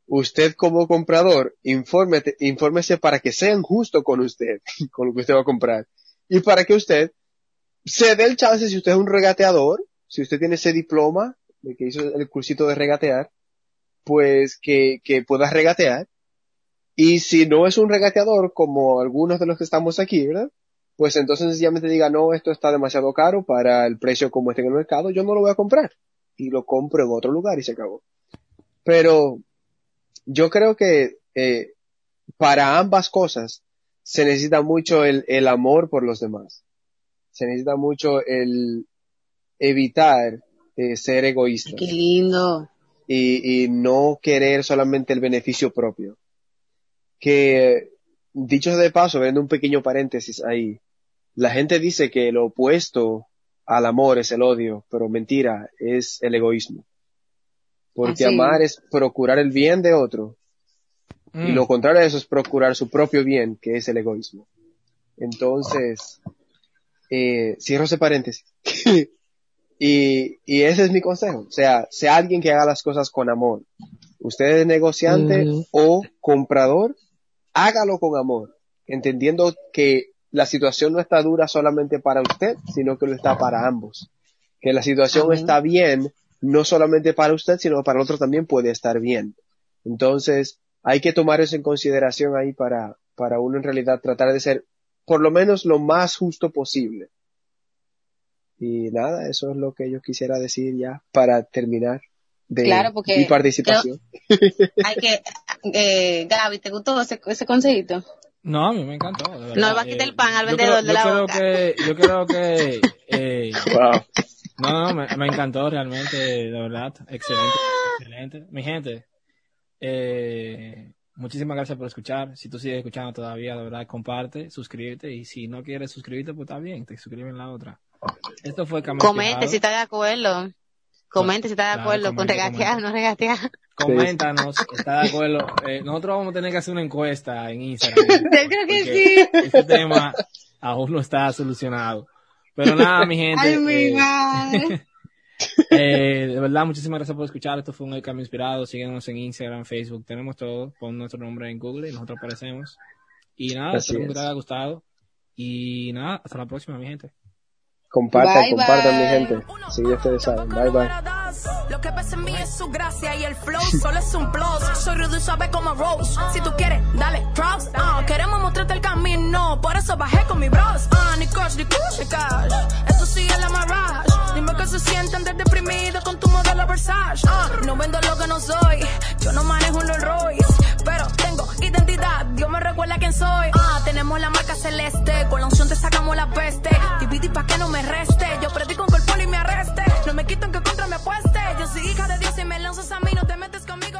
Speaker 5: Usted como comprador, infórmete, infórmese para que sean justos con usted, con lo que usted va a comprar. Y para que usted se dé el chance, si usted es un regateador, si usted tiene ese diploma de que hizo el cursito de regatear, pues que, que pueda regatear. Y si no es un regateador, como algunos de los que estamos aquí, ¿verdad? Pues entonces sencillamente diga, no, esto está demasiado caro para el precio como está en el mercado, yo no lo voy a comprar. Y lo compro en otro lugar y se acabó. Pero yo creo que eh, para ambas cosas se necesita mucho el, el amor por los demás. Se necesita mucho el evitar eh, ser egoísta
Speaker 4: Qué lindo.
Speaker 5: y, y no querer solamente el beneficio propio. Que, dicho de paso, viendo un pequeño paréntesis ahí, la gente dice que lo opuesto al amor es el odio, pero mentira, es el egoísmo. Porque
Speaker 4: Así.
Speaker 5: amar es procurar el bien de otro y
Speaker 3: Mm.
Speaker 5: lo contrario a eso es procurar su propio bien, que es el egoísmo. Entonces, eh, cierro ese paréntesis. y, y ese es mi consejo. O sea, sea alguien que haga las cosas con amor. Usted es negociante
Speaker 3: Mm.
Speaker 5: o comprador, hágalo con amor, entendiendo que la situación no está dura solamente para usted, sino que lo está para ambos. Que la situación
Speaker 4: Amén.
Speaker 5: está bien, no solamente para usted, sino para el otro también puede estar bien. Entonces, hay que tomar eso en consideración ahí para, para uno en realidad tratar de ser por lo menos lo más justo posible. Y nada, eso es lo que yo quisiera decir ya para terminar de
Speaker 4: Claro, porque
Speaker 5: mi participación.
Speaker 4: Hay que, eh, Gaby, ¿te gustó ese, ese consejito?
Speaker 3: No, a mí me encantó. de verdad.
Speaker 4: No, va a quitar el pan al vendedor de la
Speaker 3: yo creo
Speaker 4: boca.
Speaker 3: Que, yo creo que, eh,
Speaker 5: Wow.
Speaker 3: no, no, me, me encantó realmente, de verdad. Excelente, excelente. Mi gente, Eh, muchísimas gracias por escuchar. Si tú sigues escuchando todavía, de verdad, comparte, suscríbete. Y si no quieres suscribirte, pues está bien, te suscribes en la otra. Esto fue Camino
Speaker 4: Comente si está de acuerdo. Comente si está de
Speaker 3: Claro,
Speaker 4: acuerdo con regatear,
Speaker 3: comente.
Speaker 4: no regatear.
Speaker 3: Coméntanos, está de acuerdo. Eh, nosotros vamos a tener que hacer una encuesta en Instagram.
Speaker 4: Yo creo que sí.
Speaker 3: Este tema aún no está solucionado. Pero nada, mi gente.
Speaker 4: Ay, mi
Speaker 3: eh,
Speaker 4: madre.
Speaker 3: eh, de verdad, muchísimas gracias por escuchar. Esto fue un El Cambio Inspirado. Síguenos en Instagram, Facebook. Tenemos todo. Pon nuestro nombre en Google y nosotros aparecemos. Y nada,
Speaker 5: Así
Speaker 3: espero que te haya gustado. Y nada, hasta la próxima, mi gente.
Speaker 5: Compartan,
Speaker 4: bye,
Speaker 5: compartan
Speaker 4: bye.
Speaker 5: mi gente. Sí, ya ustedes saben. Bye, bye.
Speaker 6: Lo que pasa en mí es su gracia y el flow solo es un plus. Soy rudo y suave como Rose. Si tú quieres, dale props. Uh, ah, queremos mostrarte el camino, por eso bajé con mi bros. Uh, ni coach, ni coach, ni cash. Eso sí es la marrage. Dime que se sienten de deprimido con tu modelo Versace. Uh, no vendo lo que no soy. Yo no manejo un Rolls Royce, pero tengo identidad Dios me recuerda quién soy. Ah, tenemos la marca celeste, con la unción te sacamos la peste. Dividí pa' que no me reste, yo predico con el y me arreste. No me quito en que contra me apueste. Yo soy hija de Dios y me lanzas a mí, no te metes conmigo.